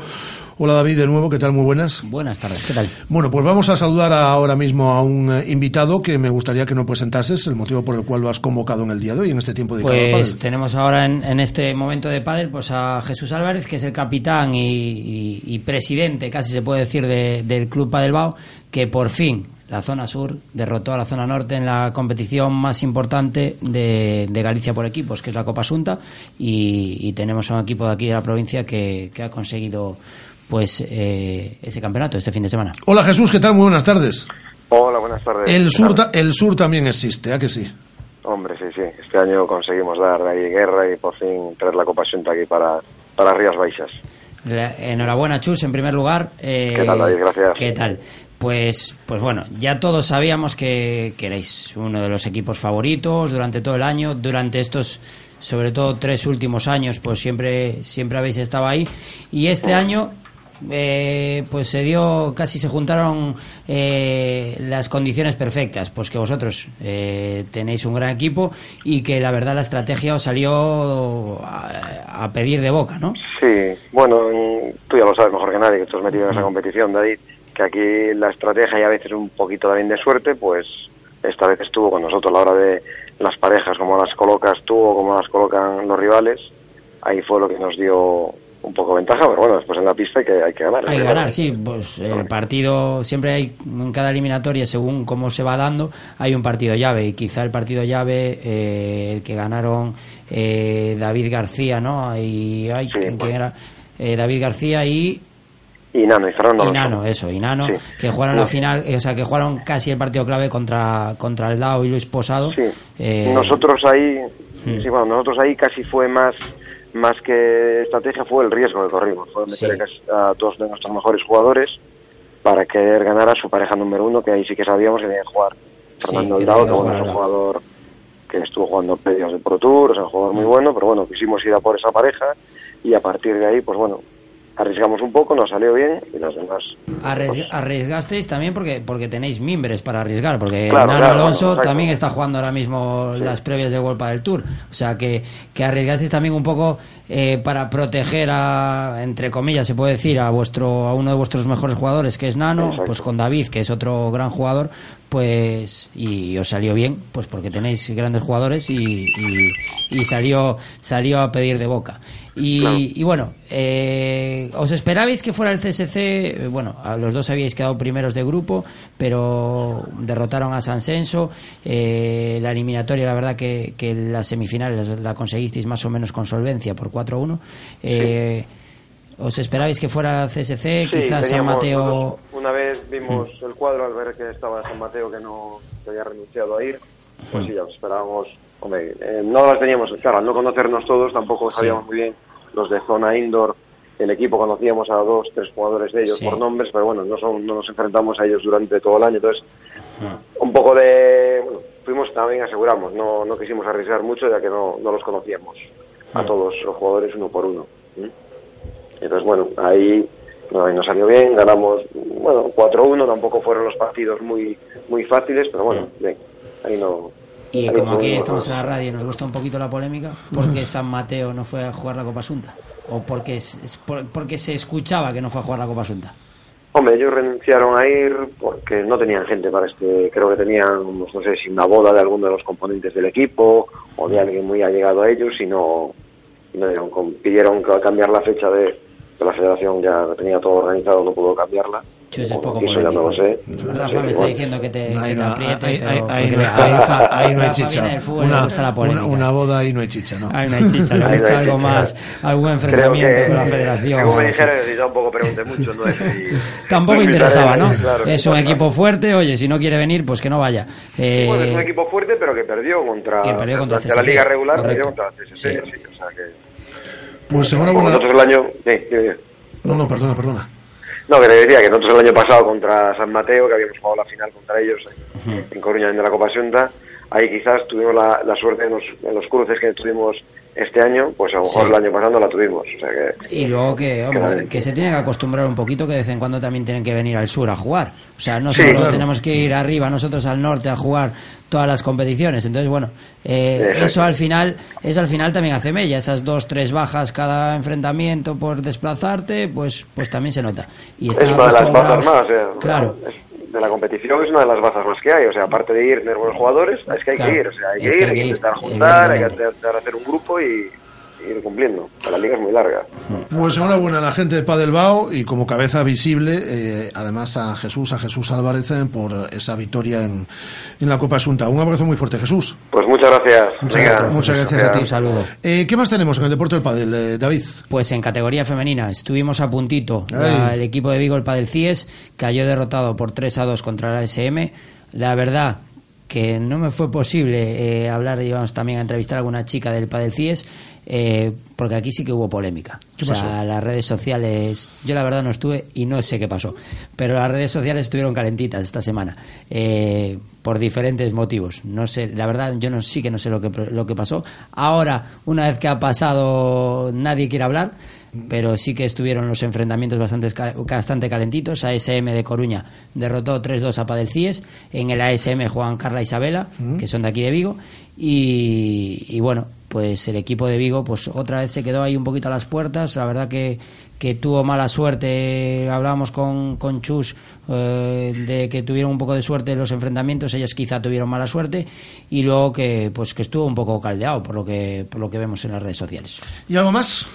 Hola David, de nuevo, ¿qué tal? Muy buenas. Buenas tardes, ¿qué tal? Bueno, pues vamos a saludar ahora mismo a un eh, invitado que me gustaría que nos presentases, el motivo por el cual lo has convocado en el día de hoy, en este tiempo al Pues pádel. tenemos ahora en, en este momento de pádel pues a Jesús Álvarez, que es el capitán y, y- y presidente, casi se puede decir, de- del Club Padelbao, que por fin la zona sur derrotó a la zona norte en la competición más importante de, de Galicia por equipos, que es la Copa Asunta, y, y tenemos a un equipo de aquí de la provincia que, que ha conseguido pues eh, ese campeonato este fin de semana. Hola Jesús, ¿qué tal? Muy buenas tardes. Hola, buenas tardes. El ¿Qué sur, el sur también existe, ¿a que sí? Hombre, sí, sí. Este año conseguimos dar ahí guerra y por fin traer la Copa Xunta aquí para, para Rías Baixas. La- Enhorabuena, Chus, en primer lugar. Eh, ¿Qué tal, David? Gracias. ¿Qué tal? Pues, pues bueno, ya todos sabíamos que, que erais uno de los equipos favoritos durante todo el año, durante estos, sobre todo tres últimos años, pues siempre, siempre habéis estado ahí. Y este año, eh, pues se dio, casi se juntaron eh, las condiciones perfectas, pues que vosotros eh, tenéis un gran equipo y que la verdad la estrategia os salió a, a pedir de boca, ¿no? Sí, bueno, tú ya lo sabes mejor que nadie que has metido en esa competición, David, que aquí la estrategia y a veces un poquito también de suerte, pues esta vez estuvo con nosotros a la hora de las parejas, como las colocas tú o como las colocan los rivales, ahí fue lo que nos dio un poco ventaja, pero bueno, después en la pista hay que, hay que ganar. Hay que ganar, sí. Pues el partido siempre hay en cada eliminatoria, según cómo se va dando, hay un partido llave y quizá el partido llave, eh, el que ganaron eh, David García, ¿no? Y ay, ¿quién- quién era? Eh, David García y Y Nano, y Fernando Alonso. Nano, eso, y Nano, Sí. que jugaron la Sí. final, eh, o sea, que jugaron casi el partido clave contra contra el Dao y Luis Posado. Eh, Nosotros ahí, Mm. sí, bueno, nosotros ahí casi fue más más que estrategia fue el riesgo que corrimos, fue meter a todos de nuestros mejores jugadores para querer ganar a su pareja número uno, que ahí sí que sabíamos que tenía que jugar Fernando que Hidalgo, que bueno, es un jugador que estuvo jugando medios de Pro Tour, es un jugador muy bueno, pero bueno, quisimos ir a por esa pareja y a partir de ahí, pues bueno, arriesgamos un poco, nos salió bien y los demás. Arries- arriesgasteis también porque porque tenéis mimbres para arriesgar, porque Claro, Nano claro, Alonso también está jugando ahora mismo las previas de World del Tour. O sea que, que arriesgasteis también un poco eh, para proteger a, entre comillas, se puede decir, a vuestro a uno de vuestros mejores jugadores, que es Nano, Exacto. pues con David, que es otro gran jugador, pues y, os salió bien, pues porque tenéis grandes jugadores y, y, y salió salió a pedir de boca. Y, Claro. y bueno, eh, ¿os esperabais que fuera el CSC? Eh, Bueno, a los dos habíais quedado primeros de grupo, pero derrotaron a San Censo. Eh, la eliminatoria, la verdad que, que las semifinales la conseguisteis más o menos con solvencia por 4-1. Eh, ¿Os esperabais que fuera CSC? Sí, Quizás San Mateo... Una vez vimos el cuadro al ver que estaba San Mateo que no que había renunciado a ir, pues sí, ya esperábamos. Hombre, eh, no las teníamos, claro, al no conocernos todos tampoco sabíamos muy bien los de zona indoor. El equipo conocíamos a dos, tres jugadores de ellos Sí. por nombres, pero bueno, no, son, no nos enfrentamos a ellos durante todo el año, entonces un poco de. Bueno, fuimos también, aseguramos, no, no quisimos arriesgar mucho ya que no, no los conocíamos a todos los jugadores uno por uno. Entonces, bueno, ahí, no, nos salió bien, ganamos, bueno, 4-1, tampoco fueron los partidos muy muy fáciles, pero bueno, bien, ahí no. Y como aquí estamos en la radio y nos gusta un poquito la polémica, ¿por qué San Mateo no fue a jugar la Copa Asunta? ¿O porque, porque se escuchaba que no fue a jugar la Copa Asunta? Hombre, ellos renunciaron a ir porque no tenían gente para este, creo que tenían, no sé si una boda de alguno de los componentes del equipo o de alguien muy allegado a ellos y no, dieron pidieron cambiar la fecha de, de la federación, ya tenía todo organizado, no pudo cambiarla. Chus, es poco eso ya no lo sé. Rafa me está diciendo que te, Ahí que te no, ahí- ahí- ahí ahí- hay chicha. Una, boda y no hay chicha, ¿no? Ahí no hay chicha, le no gusta hay algo chicha. más, algún enfrentamiento que, con la federación. Como me dijeron, tampoco pregunté mucho, no es si- Tampoco interesaba, ¿no? claro, es un claro. equipo fuerte, oye, si no quiere venir, pues que no vaya. Eh, Bueno, es un equipo fuerte, pero que perdió contra, Que perdió contra durante la liga regular, correcto. perdió contra el CSC, sí, o sea que... Pues enhorabuena. nosotros el año... sí, sí, sí. No, no, perdona, perdona. No, que te decía que nosotros el año pasado contra San Mateo, que habíamos jugado la final contra ellos en, en Coruña en la Copa Asunta, ahí quizás tuvimos la, la suerte en los, en los cruces que tuvimos este año, pues a lo mejor Sí. el año pasado no la tuvimos. O sea que, Y luego que, hombre, que se tiene que acostumbrar un poquito que de vez en cuando también tienen que venir al sur a jugar. O sea, no Sí, solo claro. tenemos que ir arriba nosotros al norte a jugar todas las competiciones. Entonces, bueno, eh, eso al final eso al final también hace mella. Esas dos, tres bajas cada enfrentamiento por desplazarte, pues pues también se nota. Y es están bazas acostumbrados- más, sea, Claro. es- de la competición es una de las bazas más que hay. O sea, aparte de ir, tener buenos jugadores, es que hay Claro. que ir. O sea, hay que ir, hay que intentar juntar, hay que intentar hacer un grupo y ir cumpliendo. La liga es muy larga. Pues enhorabuena a la gente de Padelbao y como cabeza visible, eh, además a Jesús, a Jesús Álvarez eh, por esa victoria en, en la Copa Asunta. Un abrazo muy fuerte, Jesús. Pues muchas gracias. Muchas, Venga, gracias, muchas gracias a ti. Un saludo. Eh, ¿Qué más tenemos en el deporte del pádel, eh, David? Pues en categoría femenina estuvimos a puntito. La- el equipo de Vigo, el Padel CIES, cayó derrotado por 3 a 2 contra la SM. La verdad que no me fue posible eh, hablar, íbamos también a entrevistar a alguna chica del Padel CIES, eh, porque aquí sí que hubo polémica. ¿Qué o sea, pasó? las redes sociales, yo la verdad no estuve y no sé qué pasó, pero las redes sociales estuvieron calentitas esta semana eh, por diferentes motivos. No sé, la verdad yo no sí que no sé lo que lo que pasó. Ahora, una vez que ha pasado, nadie quiere hablar. Pero sí que estuvieron los enfrentamientos bastante, bastante calentitos. ASM de Coruña derrotó 3-2 a Padel Cies. En el ASM juegan Carla e Isabela, Mm. que son de aquí de Vigo. Y, y bueno, pues el equipo de Vigo pues otra vez se quedó ahí un poquito a las puertas. La verdad que, que tuvo mala suerte. Hablábamos con, con Chus eh, de que tuvieron un poco de suerte los enfrentamientos. Ellas quizá tuvieron mala suerte. Y luego que pues que estuvo un poco caldeado por lo que, por lo que vemos en las redes sociales. ¿Y algo más?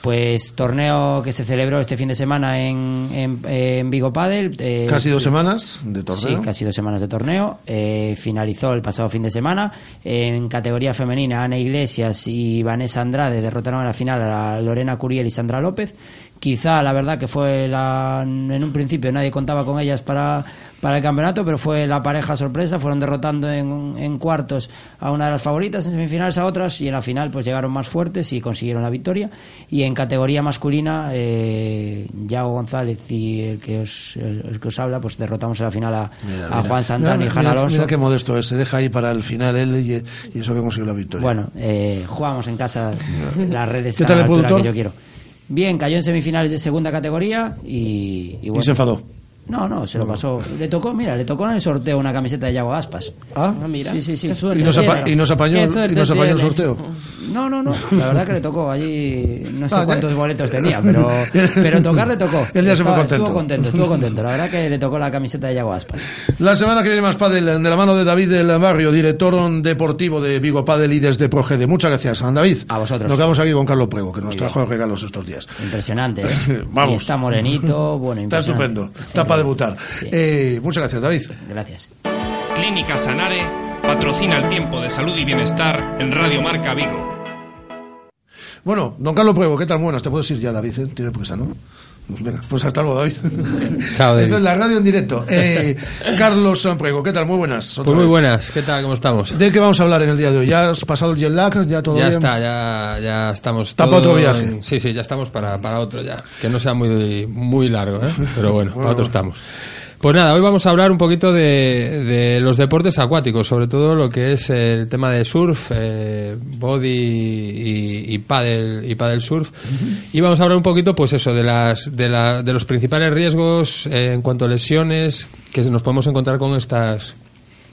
Pues torneo que se celebró este fin de semana en, en, en Vigo Padel. eh, Casi dos semanas de torneo. Sí, casi dos semanas de torneo. Eh, finalizó el pasado fin de semana. En categoría femenina, Ana Iglesias y Vanessa Andrade derrotaron en la final a Lorena Curiel y Sandra López. Quizá, la verdad, que fue la, en un principio nadie contaba con ellas para, para el campeonato, pero fue la pareja sorpresa. Fueron derrotando en, en cuartos a una de las favoritas, en semifinales a otras, y en la final pues llegaron más fuertes y consiguieron la victoria. Y en categoría masculina, eh, Yago González y el que os, el, el que os habla, pues derrotamos en la final a, Mira, a mira. Juan Santana y mira, Alonso. Mira qué modesto es, se deja ahí para el final él y, y eso que consiguió la victoria. Bueno, eh, jugamos en casa las redes ¿Qué están tal el que yo quiero. Bien, cayó en semifinales de segunda categoría y, y bueno. Y se enfadó. No, no, se lo pasó. Le tocó, mira, le tocó en el sorteo una camiseta de Yago Aspas. Ah, mira. Sí, sí, sí. ¿Y nos, apa- y nos apañó, y nos apañó el sorteo. No, no, no. La verdad que le tocó allí. No sé Ah, ya. cuántos boletos tenía, pero, pero tocar le tocó. Él ya se fue contento. Estuvo contento, estuvo contento. La verdad que le tocó la camiseta de Yago Aspas. La semana que viene más pádel de la mano de David del Barrio, director deportivo de Vigo Padel y desde Progede. Muchas gracias, San David. A vosotros. Nos quedamos aquí con Carlos Prego, que nos trajo regalos estos días. Impresionante, ¿eh? Vamos. Y está morenito, bueno, Está impresionante. estupendo. Está debutar. Eh, muchas gracias, David. Gracias. Clínica Sanare patrocina el tiempo de salud y bienestar en Radio Marca Vigo. Bueno, don Carlos Prego, ¿qué tal? Buenas, te puedes ir ya, David, ¿eh? Tiene prisa, ¿no? Pues venga, pues hasta luego, David. Chao, David. Esto es la radio en directo. Eh, Carlos Prego, ¿qué tal? Muy buenas. otra Pues muy vez. buenas, ¿qué tal? ¿Cómo estamos? ¿De qué vamos a hablar en el día de hoy? ¿Ya has pasado el jet lag? ¿Ya todo ya bien? está, ya, ya estamos. Está para otro viaje. en- Sí, sí, ya estamos para, para otro ya. Que no sea muy, muy largo, ¿eh? Pero bueno, para otro estamos. Pues nada, hoy vamos a hablar un poquito de, de los deportes acuáticos, sobre todo lo que es el tema de surf, eh, body y, y paddle y paddle surf. Y vamos a hablar un poquito, pues eso, de las de, la, de los principales riesgos eh, en cuanto a lesiones que nos podemos encontrar con estas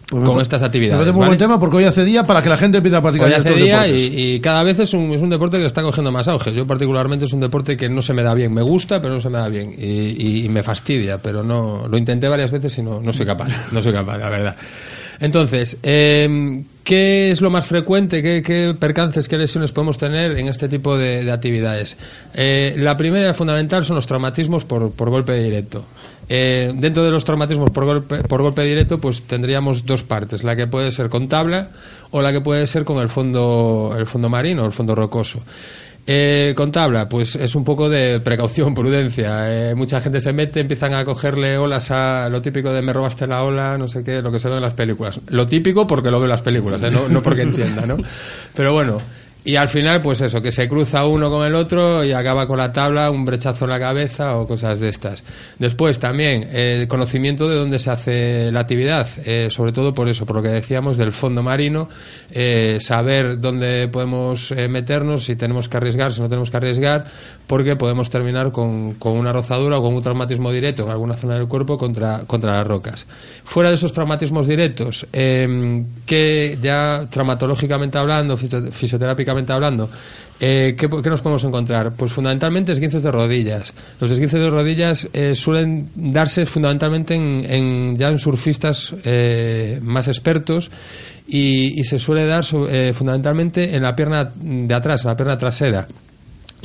Pues me con estas Me actividades. parece muy ¿vale? buen tema porque hoy hace día para que la gente empiece a practicar Hoy hace estos día y, y cada vez es un, es un deporte que está cogiendo más auge. Yo particularmente es un deporte que no se me da bien. Me gusta, pero no se me da bien. Y, me fastidia, pero no lo intenté varias veces y no, no soy capaz. No soy capaz, la verdad. Entonces, eh, ¿qué es lo más frecuente? ¿Qué, qué percances, qué lesiones podemos tener en este tipo de, de actividades? Eh, la primera y fundamental son los traumatismos por, por golpe directo. Eh, dentro de los traumatismos por golpe, por golpe directo, pues tendríamos dos partes, la que puede ser con tabla o la que puede ser con el fondo, el fondo marino, el fondo rocoso. Eh, con tabla, pues es un poco de precaución, prudencia. Eh, mucha gente se mete, empiezan a cogerle olas a lo típico de me robaste la ola, no sé qué, lo que se ve en las películas. Lo típico porque lo veo en las películas, eh, no, no porque entienda, ¿no? Pero bueno, y al final, pues eso, que se cruza uno con el otro y acaba con la tabla, un brechazo en la cabeza o cosas de estas. Después también, eh, conocimiento de dónde se hace la actividad, eh, sobre todo por eso, por lo que decíamos del fondo marino, eh, saber dónde podemos eh, meternos, si tenemos que arriesgar, si no tenemos que arriesgar, porque podemos terminar con, con una rozadura o con un traumatismo directo en alguna zona del cuerpo contra, contra las rocas. Fuera de esos traumatismos directos, eh, ya traumatológicamente hablando, fisio- fisioterápicamente hablando, eh, ¿qué, nos podemos encontrar? Pues fundamentalmente esguinces de rodillas. Los esguinces de rodillas eh, suelen darse fundamentalmente en, ya en surfistas eh, más expertos y, y se suele dar fundamentalmente en la pierna de atrás, en la pierna trasera.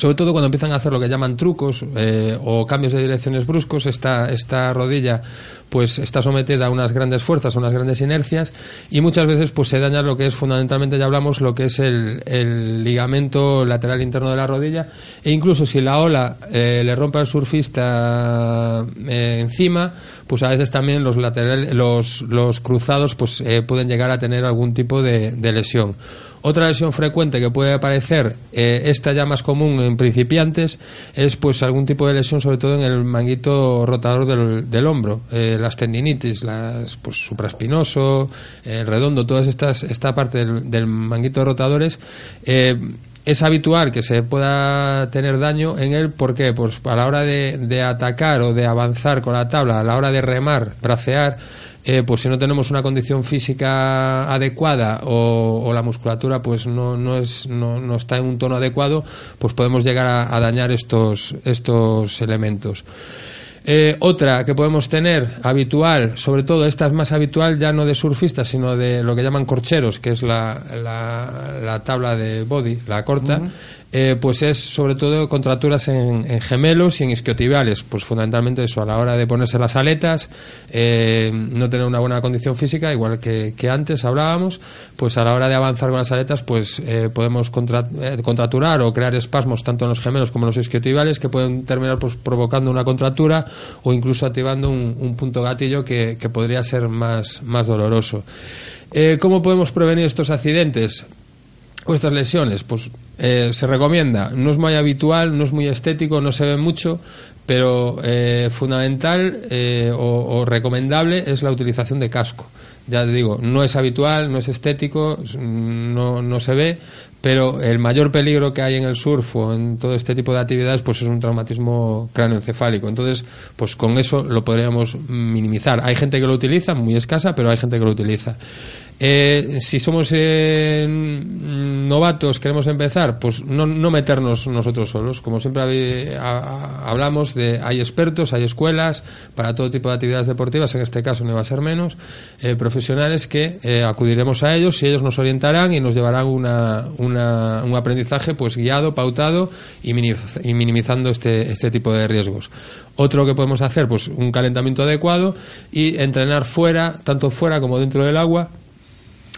Sobre todo cuando empiezan a hacer lo que llaman trucos eh, o cambios de direcciones bruscos, esta, esta rodilla pues está sometida a unas grandes fuerzas, a unas grandes inercias y muchas veces pues se daña lo que es fundamentalmente, ya hablamos, lo que es el, ligamento lateral interno de la rodilla e incluso si la ola eh, le rompe al surfista eh, encima, pues a veces también los laterales, los, los cruzados pues pueden llegar a tener algún tipo de lesión. Otra lesión frecuente que puede aparecer, eh, esta ya más común en principiantes, es pues algún tipo de lesión, sobre todo en el manguito rotador del, del hombro, eh, las tendinitis, las pues supraespinoso, el redondo, todas estas esta parte del, del manguito de rotadores. eh, es habitual que se pueda tener daño en él, ¿por qué? Pues a la hora de, de atacar o de avanzar con la tabla, a la hora de remar, bracear, eh, pues si no tenemos una condición física adecuada o, la musculatura pues no, no, es, no, no está en un tono adecuado, pues podemos llegar a, dañar estos, estos elementos. Eh, otra que podemos tener habitual, sobre todo esta es más habitual ya no de surfistas, sino de lo que llaman corcheros, que es la, la, la tabla de body, la corta. Eh, pues es sobre todo contracturas en, gemelos y en isquiotibiales. Pues fundamentalmente eso, a la hora de ponerse las aletas, eh, no tener una buena condición física, igual que, que antes hablábamos, pues a la hora de avanzar con las aletas, pues eh, podemos contra- contracturar o crear espasmos tanto en los gemelos como en los isquiotibiales que pueden terminar pues, provocando una contractura o incluso activando un, un punto gatillo que, que podría ser más, más doloroso. ¿Cómo podemos prevenir estos accidentes? o estas lesiones, pues eh, se recomienda. No es muy habitual, no es muy estético, no se ve mucho, pero eh, fundamental eh, o, recomendable es la utilización de casco. Ya te digo, no es habitual, no es estético, es- no, no se ve, pero el mayor peligro que hay en el surf o en todo este tipo de actividades pues es un traumatismo cráneoencefálico. Entonces, pues con eso lo podríamos minimizar. Hay gente que lo utiliza, muy escasa, pero hay gente que lo utiliza. Eh, si somos eh, novatos, queremos empezar, pues no, no meternos nosotros solos. Como siempre hablamos, de hay expertos, hay escuelas para todo tipo de actividades deportivas, en este caso no va a ser menos, eh, profesionales que eh, acudiremos a ellos y ellos nos orientarán y nos llevarán una, una- un aprendizaje pues guiado, pautado y minimizando este, este tipo de riesgos. Otro que podemos hacer, pues un calentamiento adecuado y entrenar fuera, tanto fuera como dentro del agua,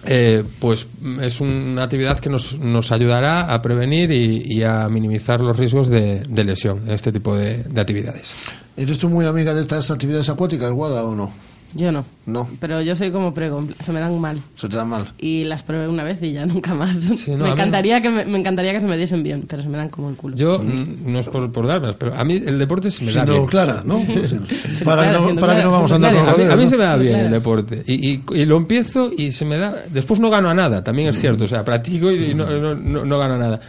eh, pues es una actividad que nos, nos ayudará a prevenir y, y a minimizar los riesgos de, de lesión en este tipo de, de actividades. ¿Eres tú muy amiga de estas actividades acuáticas, Guada, o no? Yo no. No. Pero yo soy como prego, se me dan mal. Se te dan mal. Y las probé una vez y ya nunca más. no, a me, encantaría que me, me encantaría que se me diesen bien, pero se me dan como el culo. Yo, no es por, por darme, pero a mí el deporte se me da bien. clara, ¿no? Sí. para, Claro, no, para que no vamos a andar con A mí, a mí se ¿no? me da bien Claro. el deporte y, y- y lo empiezo y se me da después no gano a nada también es cierto o sea practico y no, no, no, no gano a nada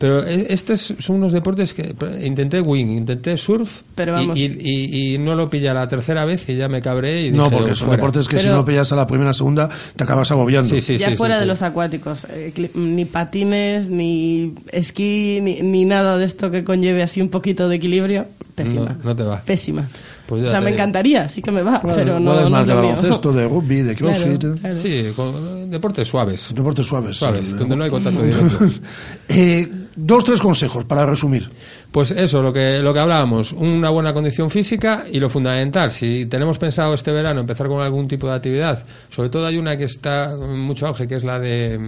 pero e- estos son unos deportes que intenté wing intenté surf Pero y- vamos. y, y- y no lo pillé a la tercera vez y ya me cabré y No, dije, porque son fuera. deportes que si no pillas a la primera segunda te acabas agobiando. Sí, sí, ya sí, fuera sí, de sí. los acuáticos, eh, ni patines, ni esquí, ni, ni nada de esto que conlleve así un poquito de equilibrio, pésima. no, no te va Pésima. Pues o sea, te me encantaría, sí que me va, Bueno, pero no, no más de baloncesto, de rugby, de Claro, crossfit. claro. sí con- deportes suaves Deportes suaves. suaves sí. donde no hay contacto directo Eh, dos, tres consejos para resumir. Pues eso, lo que, lo que hablábamos, una buena condición física y lo fundamental, si tenemos pensado este verano empezar con algún tipo de actividad, sobre todo hay una que está en mucho auge, que es la de,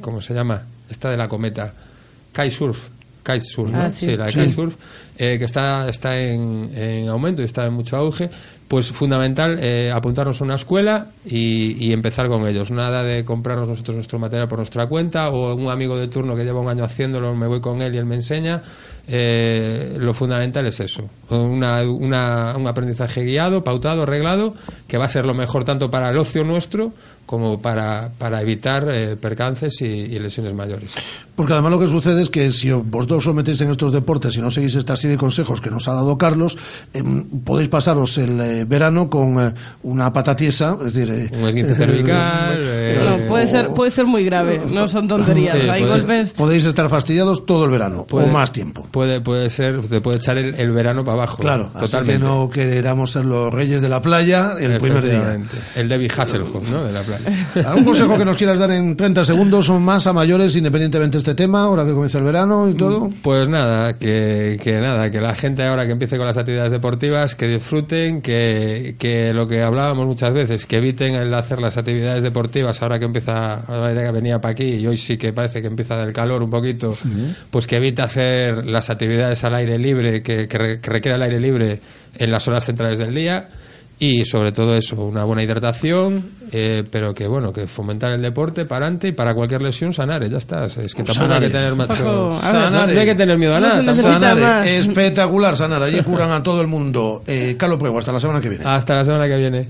¿cómo se llama? Esta de la cometa, kitesurf, kitesurf, ¿no? Ah, sí. la de Sí. kitesurf, eh, que está, está en, en aumento y está en mucho auge, pues fundamental eh, apuntarnos a una escuela y, empezar con ellos. Nada de comprarnos nosotros nuestro material por nuestra cuenta o un amigo de turno que lleva un año haciéndolo, me voy con él y él me enseña. Eh, lo fundamental es eso, una, una- un aprendizaje guiado, pautado, reglado, que va a ser lo mejor tanto para el ocio nuestro como para, para evitar eh, percances y, y lesiones mayores. Porque además lo que sucede es que si vosotros os metéis en estos deportes y no seguís esta serie de consejos que nos ha dado Carlos, em, podéis pasaros el eh, verano con eh, una pata tiesa, es decir... eh, Un esguince cervical, eh, No, puede ser, puede ser muy grave, no son tonterías. Sí, Hay golpes. Podéis estar fastidiados todo el verano Puede- o más tiempo. Puede, puede ser, te puede echar el, el verano para abajo. Claro, así que totalmente. no queramos ser los reyes de la playa el primer día. El David Hasselhoff, ¿no? De la playa. ¿Algún consejo que nos quieras dar en 30 segundos? ¿Son más a mayores independientemente de este tema, ahora que comienza el verano y todo? Pues nada, que, que nada, que la gente ahora que empiece con las actividades deportivas, que disfruten, que, que lo que hablábamos muchas veces, que eviten el hacer las actividades deportivas ahora que empieza, ahora la idea que venía para aquí y hoy sí que parece que empieza del calor un poquito, pues que evite hacer las actividades al aire libre, que, que, que requiera el aire libre en las horas centrales del día. Y sobre todo eso, una buena hidratación, eh, pero que bueno, que fomentar el deporte para adelante y para cualquier lesión sanar, ya está. Es que tampoco hay Sanare. que tener macho. No, Sanare. no hay que tener miedo a No nada. Sanare, más. espectacular, Sanar. Allí curan a todo el mundo. Eh, Carlos Prego, hasta la semana que viene. Hasta la semana que viene.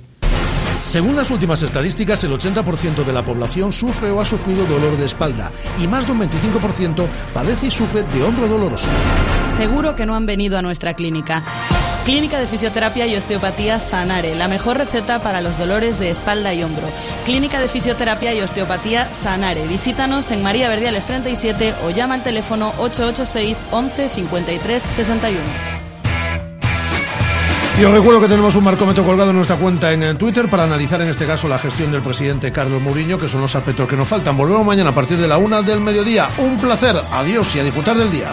Según las últimas estadísticas, el 80% de la población sufre o ha sufrido dolor de espalda y más de un 25% padece y sufre de hombro doloroso. Seguro que no han venido a nuestra clínica. Clínica de Fisioterapia y Osteopatía Sanare, la mejor receta para los dolores de espalda y hombro. Clínica de Fisioterapia y Osteopatía Sanare. Visítanos en María Verdiales 37 o llama al teléfono 886 11 53 61. Y os recuerdo que tenemos un marcómetro colgado en nuestra cuenta en eh, Twitter para analizar en este caso la gestión del presidente Carlos Mourinho, que son los aspectos que nos faltan. Volvemos mañana a partir de la una del mediodía. Un placer. Adiós y a disfrutar del día.